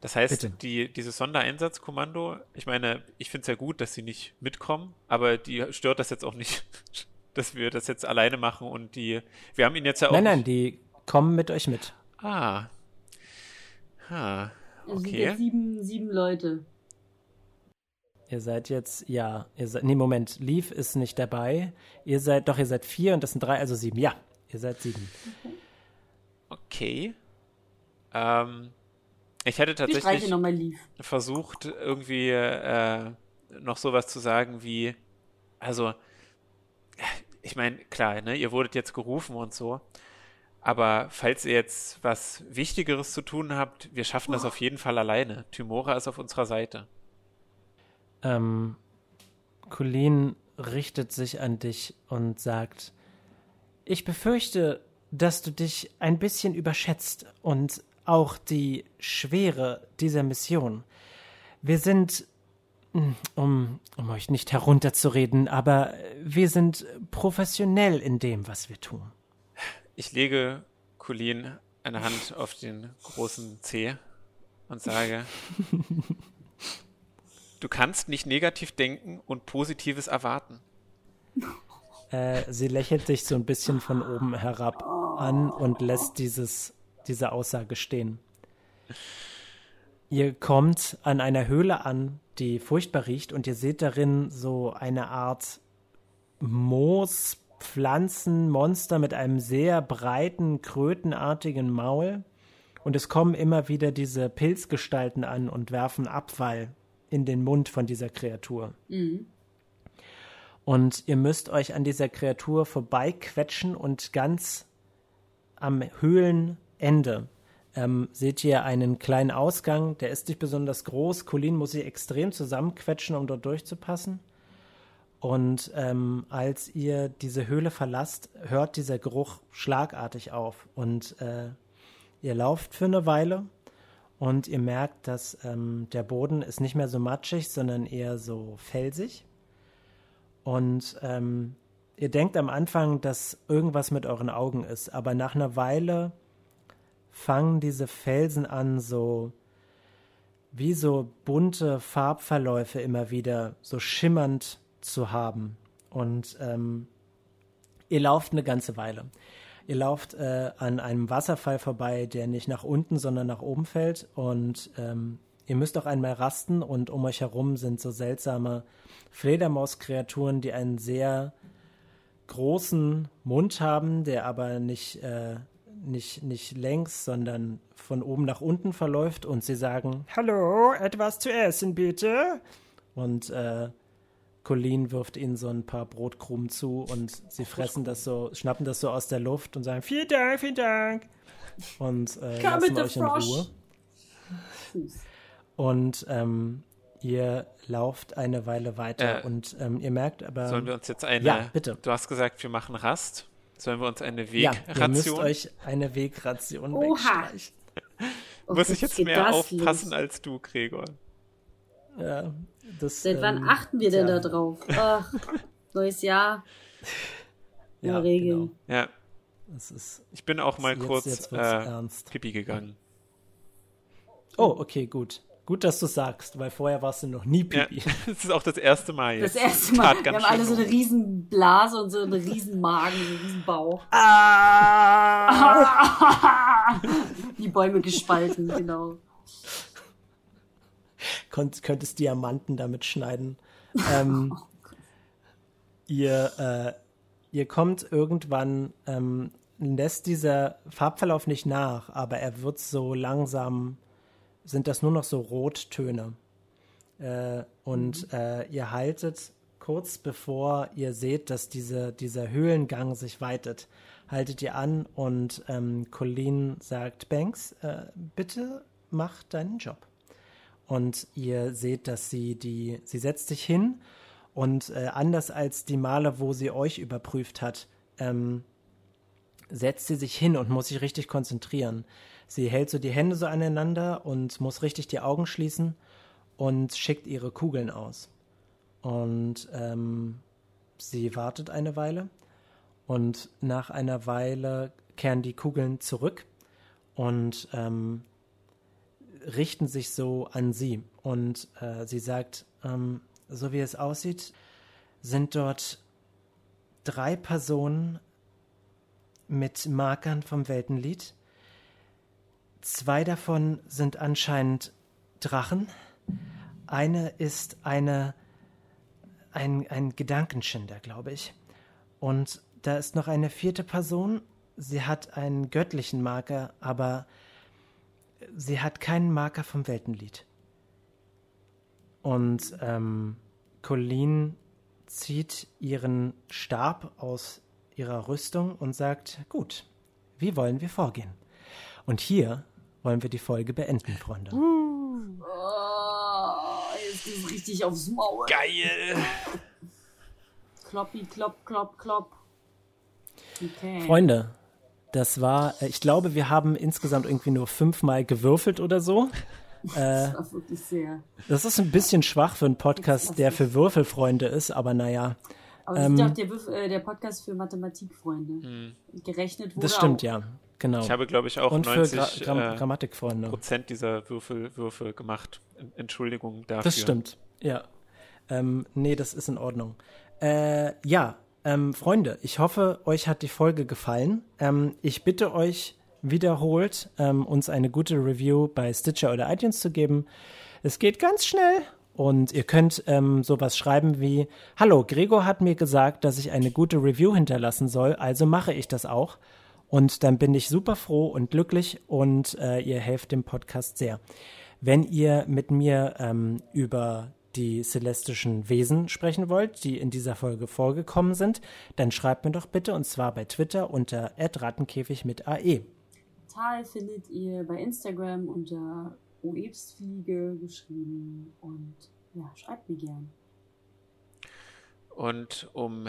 das heißt, die, dieses Sondereinsatzkommando, ich meine, ich finde es ja gut, dass sie nicht mitkommen, aber die stört das jetzt auch nicht, dass wir das jetzt alleine machen und die, wir haben ihn jetzt ja auch. Nein, nein, die kommen mit euch mit. Ah. Ah. Okay. Also sind ja sieben, sieben Leute. Ihr seid jetzt, ja, ihr seid, nee, Moment, Leaf ist nicht dabei. Ihr seid, doch, ihr seid vier und das sind drei, also sieben. Ja, ihr seid sieben. Okay. Ähm, ich hätte tatsächlich ich versucht, irgendwie äh, noch sowas zu sagen wie, also, ich meine, klar, ne, ihr wurdet jetzt gerufen und so. Aber falls ihr jetzt was Wichtigeres zu tun habt, wir schaffen oh. das auf jeden Fall alleine. Tymora ist auf unserer Seite. Ähm, Colleen richtet sich an dich und sagt, ich befürchte, dass du dich ein bisschen überschätzt und auch die Schwere dieser Mission. Wir sind, um, um euch nicht herunterzureden, aber wir sind professionell in dem, was wir tun. Ich lege Colin eine Hand auf den großen Zeh und sage, du kannst nicht negativ denken und Positives erwarten. Äh, sie lächelt dich so ein bisschen von oben herab an und lässt dieses, diese Aussage stehen. Ihr kommt an einer Höhle an, die furchtbar riecht, und ihr seht darin so eine Art Moos, Pflanzenmonster mit einem sehr breiten, krötenartigen Maul. Und es kommen immer wieder diese Pilzgestalten an und werfen Abfall in den Mund von dieser Kreatur. Mhm. Und ihr müsst euch an dieser Kreatur vorbeiquetschen und ganz am Höhlenende ähm, seht ihr einen kleinen Ausgang. Der ist nicht besonders groß. Colin muss sich extrem zusammenquetschen, um dort durchzupassen. Und ähm, als ihr diese Höhle verlasst, hört dieser Geruch schlagartig auf. Und äh, ihr lauft für eine Weile und ihr merkt, dass ähm, der Boden ist nicht mehr so matschig, sondern eher so felsig. Und ähm, ihr denkt am Anfang, dass irgendwas mit euren Augen ist, aber nach einer Weile fangen diese Felsen an, so wie so bunte Farbverläufe immer wieder so schimmernd zu haben. Und ähm, ihr lauft eine ganze Weile. Ihr lauft äh, an einem Wasserfall vorbei, der nicht nach unten, sondern nach oben fällt. Und ähm, ihr müsst auch einmal rasten. Und um euch herum sind so seltsame Fledermauskreaturen, die einen sehr großen Mund haben, der aber nicht, äh, nicht, nicht längs, sondern von oben nach unten verläuft. Und sie sagen, Hallo, etwas zu essen bitte. Und äh, Colleen wirft ihnen so ein paar Brotkrumen zu und sie fressen das so, schnappen das so aus der Luft und sagen, vielen Dank, vielen Dank. Und äh, lassen euch in Ruhe. Und ähm, ihr lauft eine Weile weiter äh, und ähm, ihr merkt aber. Sollen wir uns jetzt eine. Ja, bitte. Du hast gesagt, wir machen Rast. Sollen wir uns eine Wegration? Ja, ihr müsst euch eine Wegration Oha. wegstreichen. Muss ich jetzt mehr aufpassen los. als du, Gregor? Ja, das, Seit ähm, wann achten wir denn ja. da drauf? Ach, neues Jahr. Ja, Regeln. Genau. Ja. Ist, ich bin auch mal jetzt, kurz jetzt äh, Pipi gegangen. Oh, okay, gut. Gut, dass du sagst, weil vorher warst du noch nie Pipi. Ja, das ist auch das erste Mal jetzt. Das erste Mal. Wir haben alle so eine riesen Blase und so einen riesen Magen, so einen riesen Bauch. Ah! Die Bäume gespalten, genau. Konnt, könntest Diamanten damit schneiden. Ähm, ihr, äh, ihr kommt irgendwann, ähm, lässt dieser Farbverlauf nicht nach, aber er wird so langsam, sind das nur noch so Rottöne. Äh, und mhm. äh, ihr haltet kurz bevor ihr seht, dass diese, dieser Höhlengang sich weitet, haltet ihr an und ähm, Colleen sagt, Banks, äh, bitte mach deinen Job. Und ihr seht, dass sie die, sie setzt sich hin und äh, anders als die Male, wo sie euch überprüft hat, ähm, setzt sie sich hin und muss sich richtig konzentrieren. Sie hält so die Hände so aneinander und muss richtig die Augen schließen und schickt ihre Kugeln aus. Und ähm, sie wartet eine Weile und nach einer Weile kehren die Kugeln zurück und ähm, richten sich so an sie. Und äh, sie sagt, ähm, so wie es aussieht, sind dort drei Personen mit Markern vom Weltenlied. Zwei davon sind anscheinend Drachen. Eine ist eine, ein, ein Gedankenschinder, glaube ich. Und da ist noch eine vierte Person. Sie hat einen göttlichen Marker, aber sie hat keinen Marker vom Weltenlied. Und ähm, Colleen zieht ihren Stab aus ihrer Rüstung und sagt, gut, wie wollen wir vorgehen? Und hier wollen wir die Folge beenden, Freunde. Uh. Oh, jetzt ist richtig aufs Maul. Geil. Kloppi, klopp, klopp, klopp. Okay. Freunde, das war, äh, ich glaube, wir haben insgesamt irgendwie nur fünfmal gewürfelt oder so. Das äh, war wirklich sehr. Das ist ein bisschen schwach für einen Podcast, der für Würfelfreunde ist, aber naja. Aber es ähm, ist ja auch der, Würf äh, der, Podcast für Mathematikfreunde. Hm. Gerechnet wurde Das stimmt, auch. ja. Genau. Ich habe, glaube ich, auch Und 90 für Gra Gra Grammatikfreunde. Prozent dieser Würfel, Würfel gemacht. Entschuldigung dafür. Das stimmt, ja. Ähm, nee, das ist in Ordnung. Äh, ja, ähm, Freunde, ich hoffe, euch hat die Folge gefallen. Ähm, ich bitte euch wiederholt, ähm, uns eine gute Review bei Stitcher oder iTunes zu geben. Es geht ganz schnell und ihr könnt ähm, sowas schreiben wie, hallo, Gregor hat mir gesagt, dass ich eine gute Review hinterlassen soll, also mache ich das auch. Und dann bin ich super froh und glücklich und äh, ihr helft dem Podcast sehr. Wenn ihr mit mir ähm, über die celestischen Wesen sprechen wollt, die in dieser Folge vorgekommen sind, dann schreibt mir doch bitte und zwar bei Twitter unter @rattenkäfig mit AE. Tal findet ihr bei Instagram unter oebstfliege geschrieben und ja, schreibt mir gern. Und um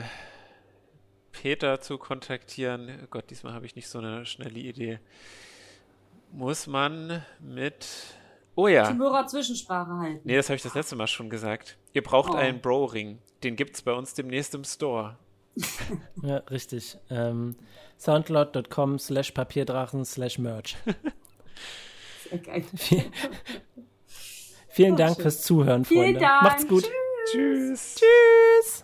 Peter zu kontaktieren, Gott, diesmal habe ich nicht so eine schnelle Idee, muss man mit Oh ja. Timura Zwischensprache halten. Nee, das habe ich das letzte Mal schon gesagt. Ihr braucht oh. einen Bro-Ring. Den gibt es bei uns demnächst im Store. ja, richtig. Ähm, Soundcloud.com slash Papierdrachen slash Merch. Sehr geil. Vielen Dank fürs Zuhören, Freunde. Dank. Macht's gut. Tschüss. Tschüss. Tschüss.